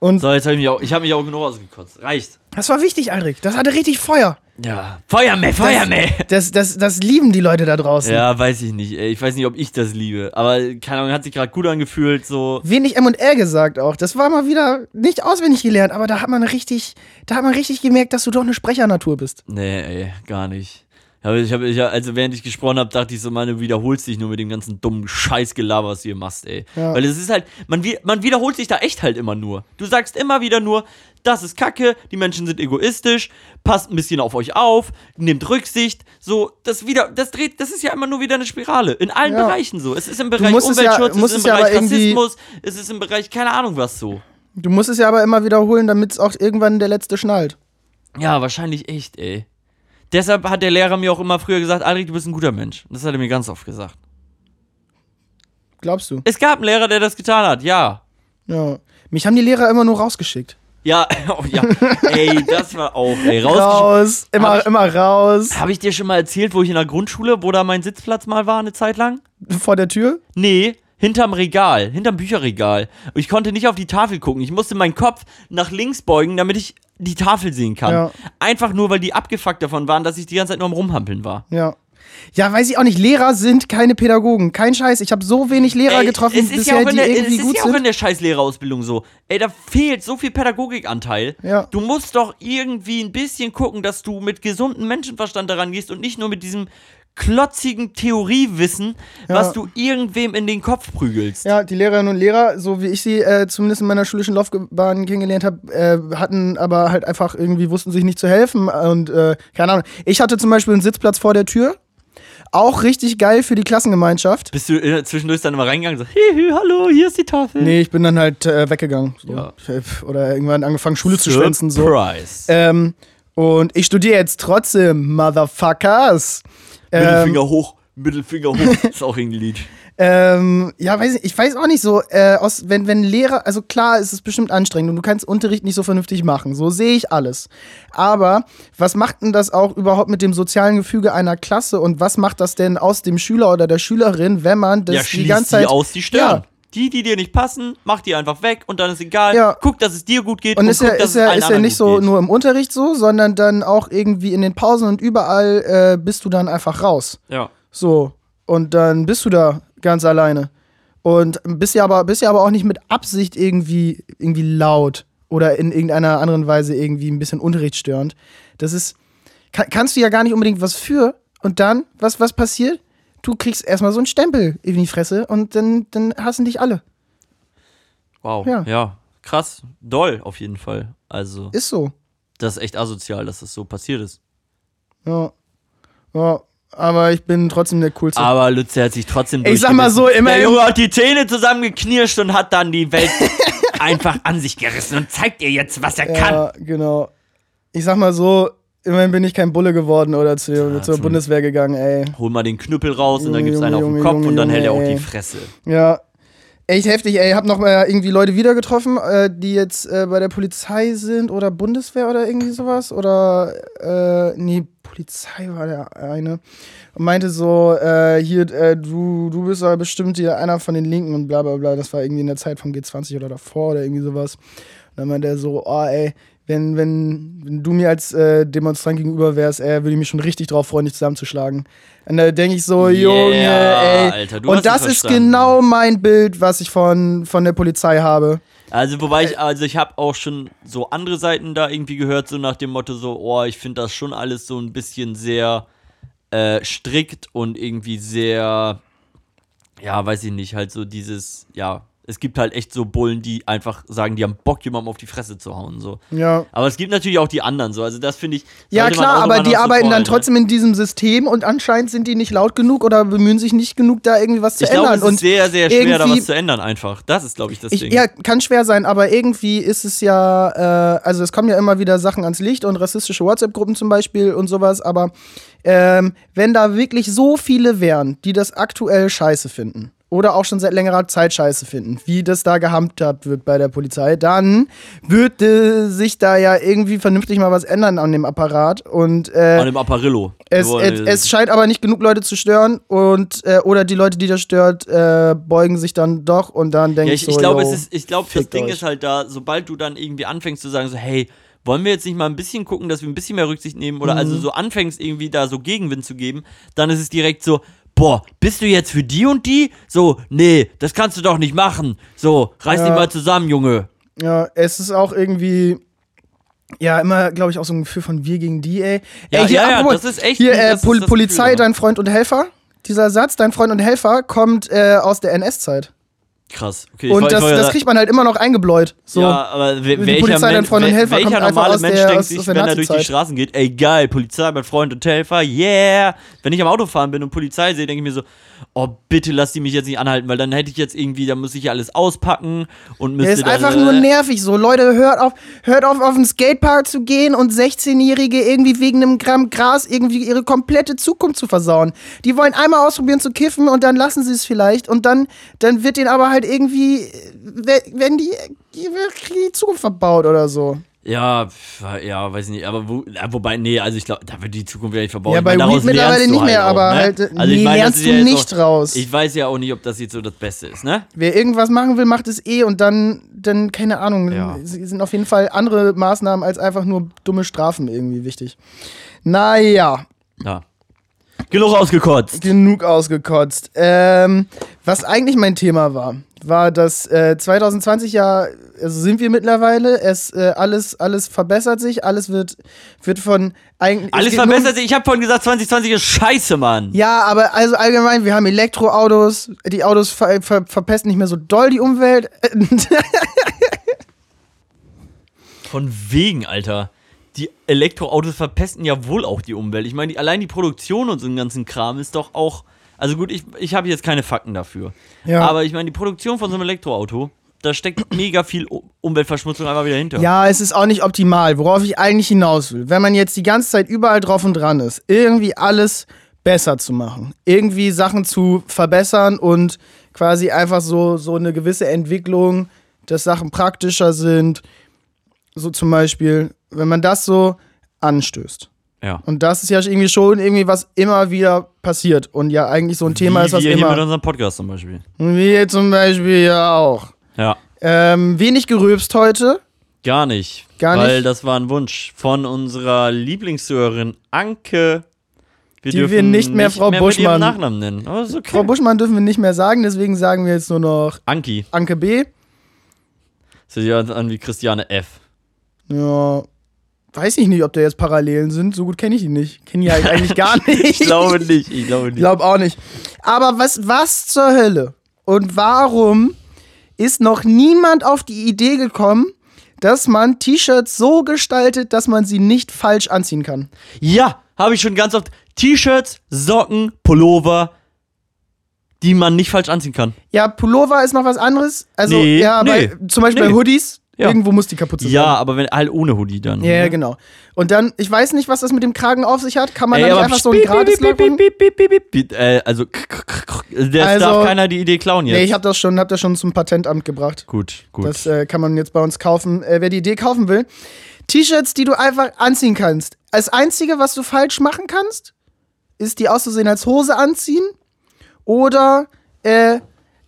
Und So, jetzt habe ich mich auch, ich habe mich auch genug ausgekotzt. Reicht. das war wichtig, Aldrich. Das hatte richtig Feuer. Ja. Feuermeer, Feuermeer! Das, das, das lieben die Leute da draußen. Ja, weiß ich nicht. ey. Ich weiß nicht, ob ich das liebe. Aber, keine Ahnung, hat sich gerade gut angefühlt, so. Wenig M&R gesagt auch. Das war mal wieder nicht auswendig gelernt, aber da hat man richtig, da hat man richtig gemerkt, dass du doch eine Sprechernatur bist. Nee, ey, gar nicht. Ich habe, ich, hab- also während ich gesprochen habe, dachte ich so, Mann, du wiederholst dich nur mit dem ganzen dummen Scheißgelaber, was du hier machst, ey. Ja. Weil es ist halt, man, man wiederholt sich da echt halt immer nur. Du sagst immer wieder nur, das ist Kacke, die Menschen sind egoistisch, passt ein bisschen auf euch auf, nehmt Rücksicht, so, das wieder, das dreht, das ist ja immer nur wieder eine Spirale. In allen Ja. Bereichen so. Es ist im Bereich es ja- Umweltschutz, musst es ist im ja Bereich Rassismus, es ist im Bereich, keine Ahnung was so. Du musst es ja aber immer wiederholen, damit es auch irgendwann der Letzte schnallt. Ja, wahrscheinlich echt, ey. Deshalb hat der Lehrer mir auch immer früher gesagt, Adrik, du bist ein guter Mensch. Das hat er mir ganz oft gesagt. Glaubst du? Es gab einen Lehrer, der das getan hat, ja. Ja. Mich haben die Lehrer immer nur rausgeschickt. Ja, oh, ja. ey, das war auch, ey. Raus, immer, ich- immer raus. Habe ich dir schon mal erzählt, wo ich in der Grundschule, wo da mein Sitzplatz mal war, eine Zeit lang? Vor der Tür? Nee, hinterm Regal, hinterm Bücherregal. Und ich konnte nicht auf die Tafel gucken. Ich musste meinen Kopf nach links beugen, damit ich die Tafel sehen kann. Ja. Einfach nur, weil die abgefuckt davon waren, dass ich die ganze Zeit nur am Rumhampeln war. Ja. Ja, weiß ich auch nicht. Lehrer sind keine Pädagogen. Kein Scheiß. Ich habe so wenig Lehrer Ey, getroffen es ist bisher, ja auch in die der, irgendwie es ist gut ja auch in sind. der scheiß Lehrerausbildung so. Ey, da fehlt so viel Pädagogikanteil. Ja. Du musst doch irgendwie ein bisschen gucken, dass du mit gesundem Menschenverstand daran gehst und nicht nur mit diesem klotzigen Theoriewissen, Ja. was du irgendwem in den Kopf prügelst. Ja, die Lehrerinnen und Lehrer, so wie ich sie äh, zumindest in meiner schulischen Laufbahn kennengelernt habe, äh, hatten aber halt einfach irgendwie, wussten sich nicht zu helfen und äh, keine Ahnung. Ich hatte zum Beispiel einen Sitzplatz vor der Tür. Auch richtig geil für die Klassengemeinschaft. Bist du äh, zwischendurch dann immer reingegangen und so, hihi, hallo, hier ist die Tafel. Nee, ich bin dann halt äh, weggegangen. So. Ja. Oder irgendwann angefangen, Schule zu schwänzen. So. Surprise. Ähm, und ich studiere jetzt trotzdem, Motherfuckers. Ähm, Mittelfinger hoch, Mittelfinger hoch. ist auch ein Lied. Ähm, ja, weiß ich, ich weiß auch nicht so, äh, aus, wenn, wenn Lehrer, also klar ist es bestimmt anstrengend und du kannst Unterricht nicht so vernünftig machen, so sehe ich alles. Aber was macht denn das auch überhaupt mit dem sozialen Gefüge einer Klasse und was macht das denn aus dem Schüler oder der Schülerin, wenn man das ja, die ganze Zeit die aus, die stören. Ja. Die, die dir nicht passen, mach die einfach weg und dann ist egal. Ja. Guck, dass es dir gut geht Und ist guck, ja, ist ja, ist ja nicht so geht. nur im Unterricht so, sondern dann auch irgendwie in den Pausen und überall äh, bist du dann einfach raus. Ja. So. Und dann bist du da ganz alleine. Und bist ja aber, bist ja aber auch nicht mit Absicht irgendwie, irgendwie laut oder in irgendeiner anderen Weise irgendwie ein bisschen unterrichtsstörend. Das ist, kann, kannst du ja gar nicht unbedingt was für. Und dann, was, was passiert? Du kriegst erstmal so einen Stempel in die Fresse und dann, dann hassen dich alle. Wow. Ja. Ja. Krass. Doll, auf jeden Fall. Also, Ist so. das ist echt asozial, dass das so passiert ist. Ja. Ja. Aber ich bin trotzdem der Coolste. Aber Lütze hat sich trotzdem Ich sag mal so, immerhin- Der Junge hat die Zähne zusammengeknirscht und hat dann die Welt einfach an sich gerissen und zeigt ihr jetzt, was er kann. Ja, genau. Ich sag mal so, immerhin bin ich kein Bulle geworden oder zu, Ja, zur Bundeswehr gegangen, ey. Hol mal den Knüppel raus und dann Junge, gibt's einen auf Junge, den Kopf Junge, und dann hält er Junge, auch die ey. Fresse. Ja. Echt heftig, ey. Hab noch mal irgendwie Leute wieder getroffen, äh, die jetzt äh, bei der Polizei sind oder Bundeswehr oder irgendwie sowas. Oder, äh, nee, Polizei war der eine. Und meinte so, äh, hier, äh, du, du bist aber bestimmt hier einer von den Linken und bla bla bla. Das war irgendwie in der Zeit vom G20 oder davor oder irgendwie sowas. Und dann meinte er so, oh ey, wenn, wenn, wenn du mir als äh, Demonstrant gegenüber wärst, ey, würde ich mich schon richtig drauf freuen, dich zusammenzuschlagen. Und da denke ich so, Yeah, Junge, ey. Alter, du und das ist genau mein Bild, was ich von, von der Polizei habe. Also, wobei ich, also ich habe auch schon so andere Seiten da irgendwie gehört, so nach dem Motto, so, oh, ich finde das schon alles so ein bisschen sehr äh, strikt und irgendwie sehr, ja, weiß ich nicht, halt so dieses, ja, es gibt halt echt so Bullen, die einfach sagen, die haben Bock, jemandem auf die Fresse zu hauen, so. Ja. Aber es gibt natürlich auch die anderen, so, also das finde ich. Ja, klar, aber die noch so arbeiten dann trotzdem in diesem System und anscheinend sind die nicht laut genug oder bemühen sich nicht genug, da irgendwie was zu Ich glaube, ändern. es ist und sehr, sehr schwer, da was zu ändern, einfach. Das ist, glaube ich, das Ich, Ding. ja, kann schwer sein, aber irgendwie ist es ja, äh, also es kommen ja immer wieder Sachen ans Licht und rassistische WhatsApp-Gruppen zum Beispiel und sowas, aber ähm, wenn da wirklich so viele wären, die das aktuell scheiße finden oder auch schon seit längerer Zeit scheiße finden, wie das da gehandhabt wird bei der Polizei, dann würde sich da ja irgendwie vernünftig mal was ändern an dem Apparat und äh, An dem Apparillo. es, es, es scheint aber nicht genug Leute zu stören und äh, oder die Leute, die das stört, äh, beugen sich dann doch und dann denke Ja, ich ich, so, ich glaube, yo, es ist, ich glaube, das Ding euch. ist halt da, sobald du dann irgendwie anfängst zu sagen, so, hey, wollen wir jetzt nicht mal ein bisschen gucken, dass wir ein bisschen mehr Rücksicht nehmen oder Mhm. also so anfängst irgendwie da so Gegenwind zu geben, dann ist es direkt so, boah, bist du jetzt für die und die? So, nee, das kannst du doch nicht machen. So, reiß Ja. dich mal zusammen, Junge. Ja, es ist auch irgendwie. Ja, immer, glaube ich, auch so ein Gefühl von wir gegen die, ey. Ja, ey, hier, ja, ja, das ist echt- Hier, äh, Pol Polizei, Gefühl, dein Freund und Helfer. Dieser Satz, dein Freund und Helfer, kommt äh, aus der NS-Zeit. Krass. Okay, Und das, das kriegt man halt immer noch eingebläut. So. Ja, aber Die welcher, Polizei, dein Freund und Helfer, welcher kommt normale aus Mensch der- denkt aus- sich, aus wenn er durch die. Straßen geht, ey geil, Polizei, mein Freund und Helfer, yeah. Wenn ich am Auto fahren bin und Polizei sehe, denke ich mir so, oh bitte lass die mich jetzt nicht anhalten, weil dann hätte ich jetzt irgendwie, dann muss ich ja alles auspacken und müsste Der ist einfach äh, nur nervig. So, Leute, hört auf, hört auf, auf den Skatepark zu gehen und 16-Jährige irgendwie wegen einem Gramm Gras irgendwie ihre komplette Zukunft zu versauen. Die wollen einmal ausprobieren zu kiffen und dann lassen sie es vielleicht und dann, dann wird denen aber halt irgendwie, äh, wenn die, die, die Zukunft verbaut oder so. Ja, ja, weiß nicht, aber wo, wobei, nee, also ich glaube, da wird die Zukunft ja nicht verbaut. Ja, Ich bei meine, daraus Weed mittlerweile lernst nicht mehr, halt auch, aber ne? halt, äh, also ich nee, meine, das lernst ist du ja nicht auch, raus. Ich weiß ja auch nicht, ob das jetzt so das Beste ist, ne? Wer irgendwas machen will, macht es eh und dann, dann keine Ahnung, Ja. sie- sind auf jeden Fall andere Maßnahmen als einfach nur dumme Strafen irgendwie wichtig. Naja. Ja. Genug ausgekotzt. genug ausgekotzt. Ähm, was eigentlich mein Thema war, war, dass äh, 2020 ja, also sind wir mittlerweile, es äh, alles, alles verbessert sich, alles wird, wird von eigentlich. Alles verbessert sich. Ich habe vorhin gesagt, 2020 ist scheiße, Mann. Ja, aber also allgemein, wir haben Elektroautos, die Autos ver ver verpesten nicht mehr so doll die Umwelt. Von wegen, Alter. Die Elektroautos verpesten ja wohl auch die Umwelt. Ich meine, allein die Produktion und so einen ganzen Kram ist doch auch. Also gut, ich, ich habe jetzt keine Fakten dafür. Ja. Aber ich meine, die Produktion von so einem Elektroauto, da steckt mega viel Umweltverschmutzung einfach wieder hinter. Ja, es ist auch nicht optimal, worauf ich eigentlich hinaus will. Wenn man jetzt die ganze Zeit überall drauf und dran ist, irgendwie alles besser zu machen, irgendwie Sachen zu verbessern und quasi einfach so, so eine gewisse Entwicklung, dass Sachen praktischer sind, so zum Beispiel, wenn man das so anstößt. Ja. Und das ist ja irgendwie schon irgendwie was immer wieder passiert und ja eigentlich so ein Thema Wie ist, was wir hier mit immer. unserem Podcast zum Beispiel. Hier zum Beispiel ja auch. Ja. Ähm, wenig gerülpst heute. Gar nicht. Gar weil nicht? das war ein Wunsch von unserer Lieblingshörerin Anke. Wir Die dürfen wir nicht mehr Frau mehr Buschmann- Nachnamen nennen. Aber ist okay. Frau Buschmann dürfen wir nicht mehr sagen, deswegen sagen wir jetzt nur noch Anki. Anke B. Das hört sich an wie Christiane F. Ja. Weiß ich nicht, ob da jetzt Parallelen sind. So gut kenne ich ihn nicht. Kenne ihn halt eigentlich gar nicht. Ich glaube nicht, ich glaube Ich nicht. glaube auch nicht. Aber was, was zur Hölle? Und warum ist noch niemand auf die Idee gekommen, dass man T-Shirts so gestaltet, dass man sie nicht falsch anziehen kann? Ja, habe ich schon ganz oft. T-Shirts, Socken, Pullover, die man nicht falsch anziehen kann. Ja, Pullover ist noch was anderes. Also, Nee, ja, nee, bei, zum Beispiel nee. bei Hoodies. Ja. Irgendwo muss die Kapuze Ja, sein. aber wenn halt ohne Hoodie dann. Ja, ja, genau. Und dann, ich weiß nicht, was das mit dem Kragen auf sich hat. Kann man Ey, da nicht einfach so ein piep. Äh, also, das Also- darf keiner die Idee klauen jetzt. Nee, ich habe das schon, hab das schon zum Patentamt gebracht. gut, gut. Das äh, kann man jetzt bei uns kaufen. Äh, wer die Idee kaufen will. T-Shirts, die du einfach anziehen kannst. Das Einzige, was du falsch machen kannst, ist die auszusehen als Hose anziehen. Oder, äh,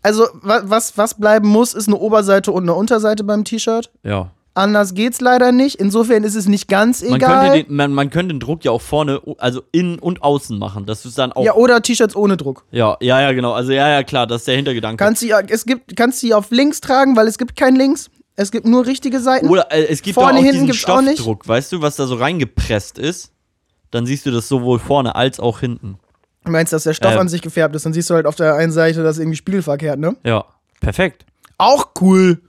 also wa was, was bleiben muss, ist eine Oberseite und eine Unterseite beim T-Shirt. ja. Anders geht's leider nicht. Insofern ist es nicht ganz Man egal. könnte, den, man, man könnte den Druck ja auch vorne, also innen und außen machen. dass du es dann auch. ja, oder T-Shirts ohne Druck. ja, ja, ja, genau. Also, ja, ja, klar, das ist der Hintergedanke. Kannst sie, es gibt, kannst sie auf links tragen, weil es gibt kein links. Es gibt nur richtige Seiten. Oder äh, es gibt Vorne, auch hinten diesen gibt's auch nicht. Stoffdruck, weißt du, was da so reingepresst ist? Dann siehst du das sowohl vorne als auch hinten. Du meinst, dass der Stoff Äh. an sich gefärbt ist, dann siehst du halt auf der einen Seite das irgendwie spiegelverkehrt, ne? Ja, perfekt. Auch cool.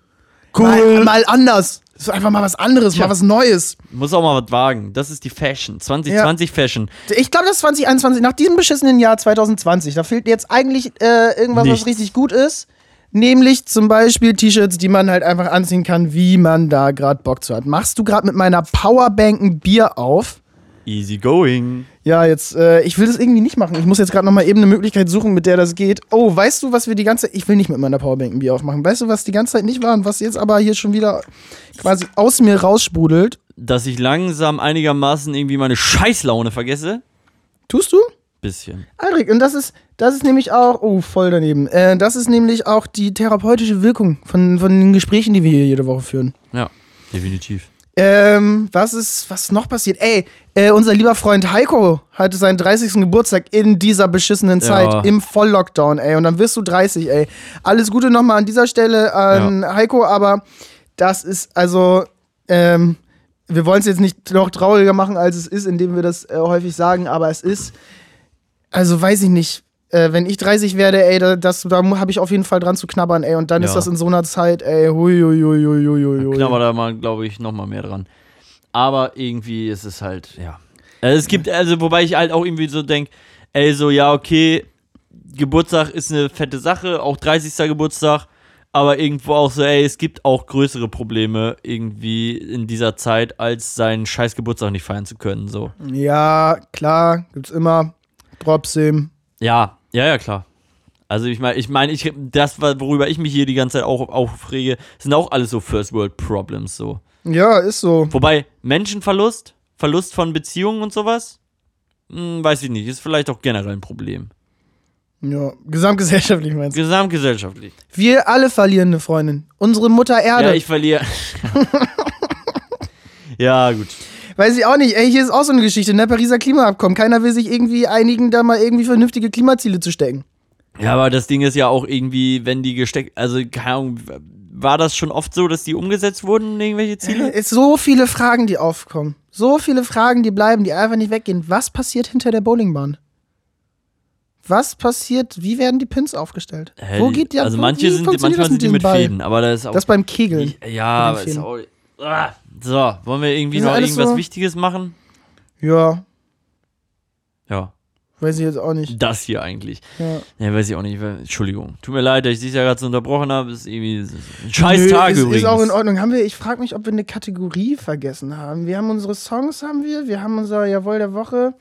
Mal, mal anders. Das ist einfach mal was anderes, Tja. mal was Neues. Muss auch mal was wagen. Das ist die Fashion. 2020 Fashion. Ich glaube, das 2021, nach diesem beschissenen Jahr 2020, da fehlt jetzt eigentlich äh, irgendwas, Nichts. was richtig gut ist. Nämlich zum Beispiel T-Shirts, die man halt einfach anziehen kann, wie man da gerade Bock zu hat. Machst du gerade mit meiner Powerbank ein Bier auf? Easy going. Ja, jetzt, äh, ich will das irgendwie nicht machen. Ich muss jetzt gerade nochmal eben eine Möglichkeit suchen, mit der das geht. Oh, weißt du, was wir die ganze Zeit. Ich will nicht mit meiner Powerbank ein Bier aufmachen. Weißt du, was die ganze Zeit nicht war und was jetzt aber hier schon wieder quasi aus mir raussprudelt? Dass ich langsam einigermaßen irgendwie meine Scheißlaune vergesse. Tust du? Bisschen. Aldrich, und das ist, das ist nämlich auch, oh, voll daneben. Äh, das ist nämlich auch die therapeutische Wirkung von, von den Gesprächen, die wir hier jede Woche führen. Ja, definitiv. Ähm, was ist, was noch passiert? Ey, äh, unser lieber Freund Heiko hatte seinen 30. Geburtstag in dieser beschissenen Zeit, Ja. im Volllockdown, ey. Und dann wirst du 30, ey. Alles Gute nochmal an dieser Stelle an Heiko, aber das ist, also, ähm, wir wollen es jetzt nicht noch trauriger machen, als es ist, indem wir das äh, häufig sagen, aber es ist, also weiß ich nicht, äh, wenn ich 30 werde, ey, da, das, da habe ich auf jeden Fall dran zu knabbern, ey. Und dann ist Ja. das in so einer Zeit, ey, hui, hui, hui, hui, hui, hui. Knabber da mal, glaube ich, noch mal mehr dran. Aber irgendwie ist es halt, ja. Also es gibt, also wobei ich halt auch irgendwie so denke, ey, so, ja, okay, Geburtstag ist eine fette Sache, auch 30. Geburtstag, aber irgendwo auch so, ey, es gibt auch größere Probleme irgendwie in dieser Zeit, als seinen scheiß Geburtstag nicht feiern zu können, so. Ja, klar, gibt's immer. Trotzdem. Ja, ja, ja, klar. Also ich meine, ich meine, ich, das, worüber ich mich hier die ganze Zeit auch aufrege, sind auch alles so First World Problems, so. Ja, ist so. Wobei Menschenverlust, Verlust von Beziehungen und sowas, hm, weiß ich nicht, ist vielleicht auch generell ein Problem. Ja, gesamtgesellschaftlich meinst du? Gesamtgesellschaftlich. Wir alle verlieren eine Freundin. Unsere Mutter Erde. Ja, ich verliere. ja, gut. Weiß ich auch nicht. Ey, hier ist auch so eine Geschichte, ne? Pariser Klimaabkommen. Keiner will sich irgendwie einigen, da mal irgendwie vernünftige Klimaziele zu stecken. Ja, aber das Ding ist ja auch irgendwie, wenn die gesteckt, also keine Ahnung, war das schon oft so, dass die umgesetzt wurden, irgendwelche Ziele? Es so viele Fragen, die aufkommen. So viele Fragen, die bleiben, die einfach nicht weggehen. Was passiert hinter der Bowlingbahn? Was passiert? Wie werden die Pins aufgestellt? Hä, Wo geht die Also manche sind, manchmal sind die mit Ball? Fäden, aber das ist auch. Das beim Kegeln. Ich, ja, aber ist auch. Ah, so, wollen wir irgendwie noch irgendwas so- Wichtiges machen? Ja, Ja, weiß ich jetzt auch nicht. das hier eigentlich. Ja. Ja, weiß ich auch nicht. Entschuldigung. Tut mir leid, dass ich dich ja gerade so unterbrochen habe. Ist irgendwie ist ein scheiß Nö, Tag ist, übrigens. Ist auch in Ordnung. Haben wir, ich frage mich, ob wir eine Kategorie vergessen haben. Wir haben unsere Songs, haben wir. Wir haben unser Jawohl der Woche.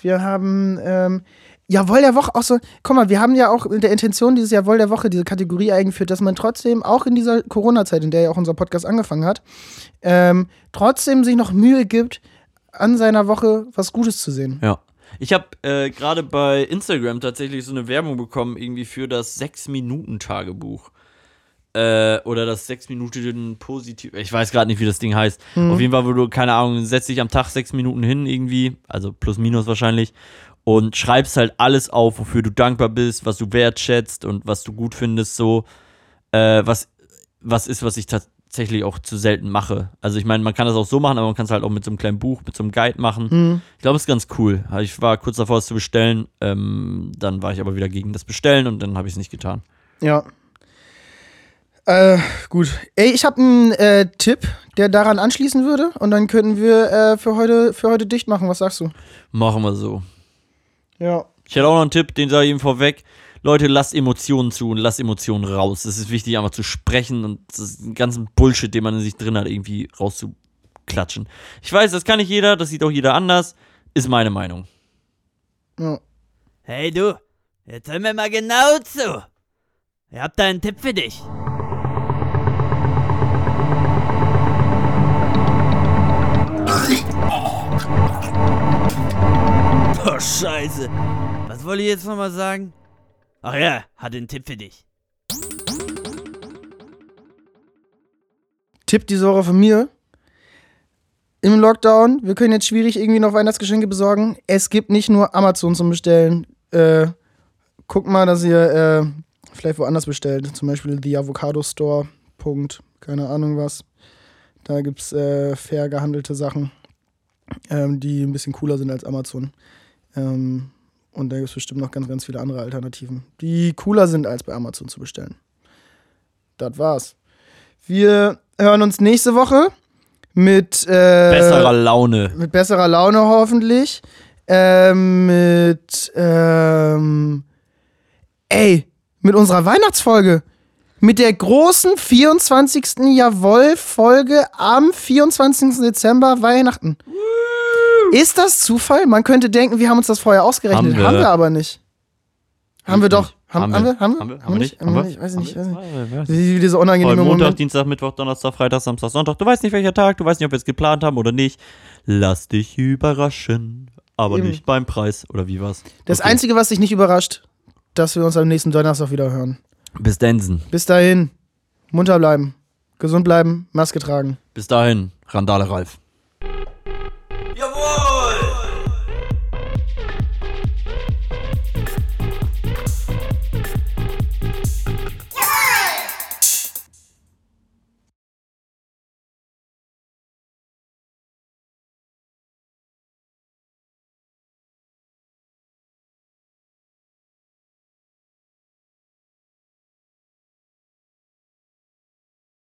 Wir haben ähm, Jawohl der Woche auch so. Guck mal, wir haben ja auch in der Intention dieses Jawohl der Woche diese Kategorie eingeführt, dass man trotzdem auch in dieser Corona-Zeit, in der ja auch unser Podcast angefangen hat, ähm, trotzdem sich noch Mühe gibt, an seiner Woche was Gutes zu sehen. Ja. Ich habe äh, gerade bei Instagram tatsächlich so eine Werbung bekommen, irgendwie für das 6-Minuten-Tagebuch. Äh, oder das 6 Minuten positiv. Ich weiß gerade nicht, wie das Ding heißt. Mhm. Auf jeden Fall, wo du, keine Ahnung, setzt dich am Tag 6 Minuten hin, irgendwie, also plus minus wahrscheinlich, und schreibst halt alles auf, wofür du dankbar bist, was du wertschätzt und was du gut findest, so. Äh, was, was ist, was dich ta tatsächlich auch zu selten mache. Also ich meine, man kann das auch so machen, aber man kann es halt auch mit so einem kleinen Buch, mit so einem Guide machen. Mhm. Ich glaube, es ist ganz cool. Ich war kurz davor, es zu bestellen. Ähm, dann war ich aber wieder gegen das Bestellen und dann habe ich es nicht getan. Ja. Äh, gut. Ey, ich habe einen äh, Tipp, der daran anschließen würde. Und dann könnten wir äh, für, heute, für heute dicht machen. Was sagst du? Machen wir so. Ja. Ich hätte auch noch einen Tipp, den sage ich ihm vorweg. Leute, lasst Emotionen zu und lasst Emotionen raus. Es ist wichtig, einfach zu sprechen und das den ganzen Bullshit, den man in sich drin hat, irgendwie rauszuklatschen. Ich weiß, das kann nicht jeder, das sieht auch jeder anders. Ist meine Meinung. ja. Hey du, jetzt hör mir mal genau zu. Ich hab da einen Tipp für dich. Oh, Scheiße. Was wollte ich jetzt nochmal sagen? Ach ja, hatte einen Tipp für dich. Tipp diese Woche von mir. Im Lockdown, wir können jetzt schwierig irgendwie noch Weihnachtsgeschenke besorgen. Es gibt nicht nur Amazon zum Bestellen. Äh, guckt mal, dass ihr äh, vielleicht woanders bestellt. Zum Beispiel The Avocado Store. Punkt. Keine Ahnung was. Da gibt es äh, fair gehandelte Sachen, ähm, die ein bisschen cooler sind als Amazon. Ähm, und da gibt es bestimmt noch ganz, ganz viele andere Alternativen, die cooler sind als bei Amazon zu bestellen. Das war's. Wir hören uns nächste Woche mit äh, Besserer Laune. mit besserer Laune hoffentlich. Ähm, mit ähm, ey, mit unserer Weihnachtsfolge. Mit der großen 24. Jawohl-Folge am 24. Dezember Weihnachten. Ist das Zufall? Man könnte denken, wir haben uns das vorher ausgerechnet. Haben wir. Haben wir aber nicht. Haben wir doch. nicht. Haben, haben wir? Haben wir? Haben wir nicht? Haben wir nicht? Weiß ich nicht. Weiß ich nicht. Wie diese unangenehme Montag, Moment. Dienstag, Mittwoch, Donnerstag, Freitag, Samstag, Sonntag. Du weißt nicht, welcher Tag, du weißt nicht, ob wir es geplant haben oder nicht. Lass dich überraschen. Aber Eben. nicht beim Preis. Oder wie war's? Das Okay. Einzige, was dich nicht überrascht, dass wir uns am nächsten Donnerstag wieder hören. Bis Densen. Bis dahin, munter bleiben, gesund bleiben, Maske tragen. Bis dahin, Randale Ralf.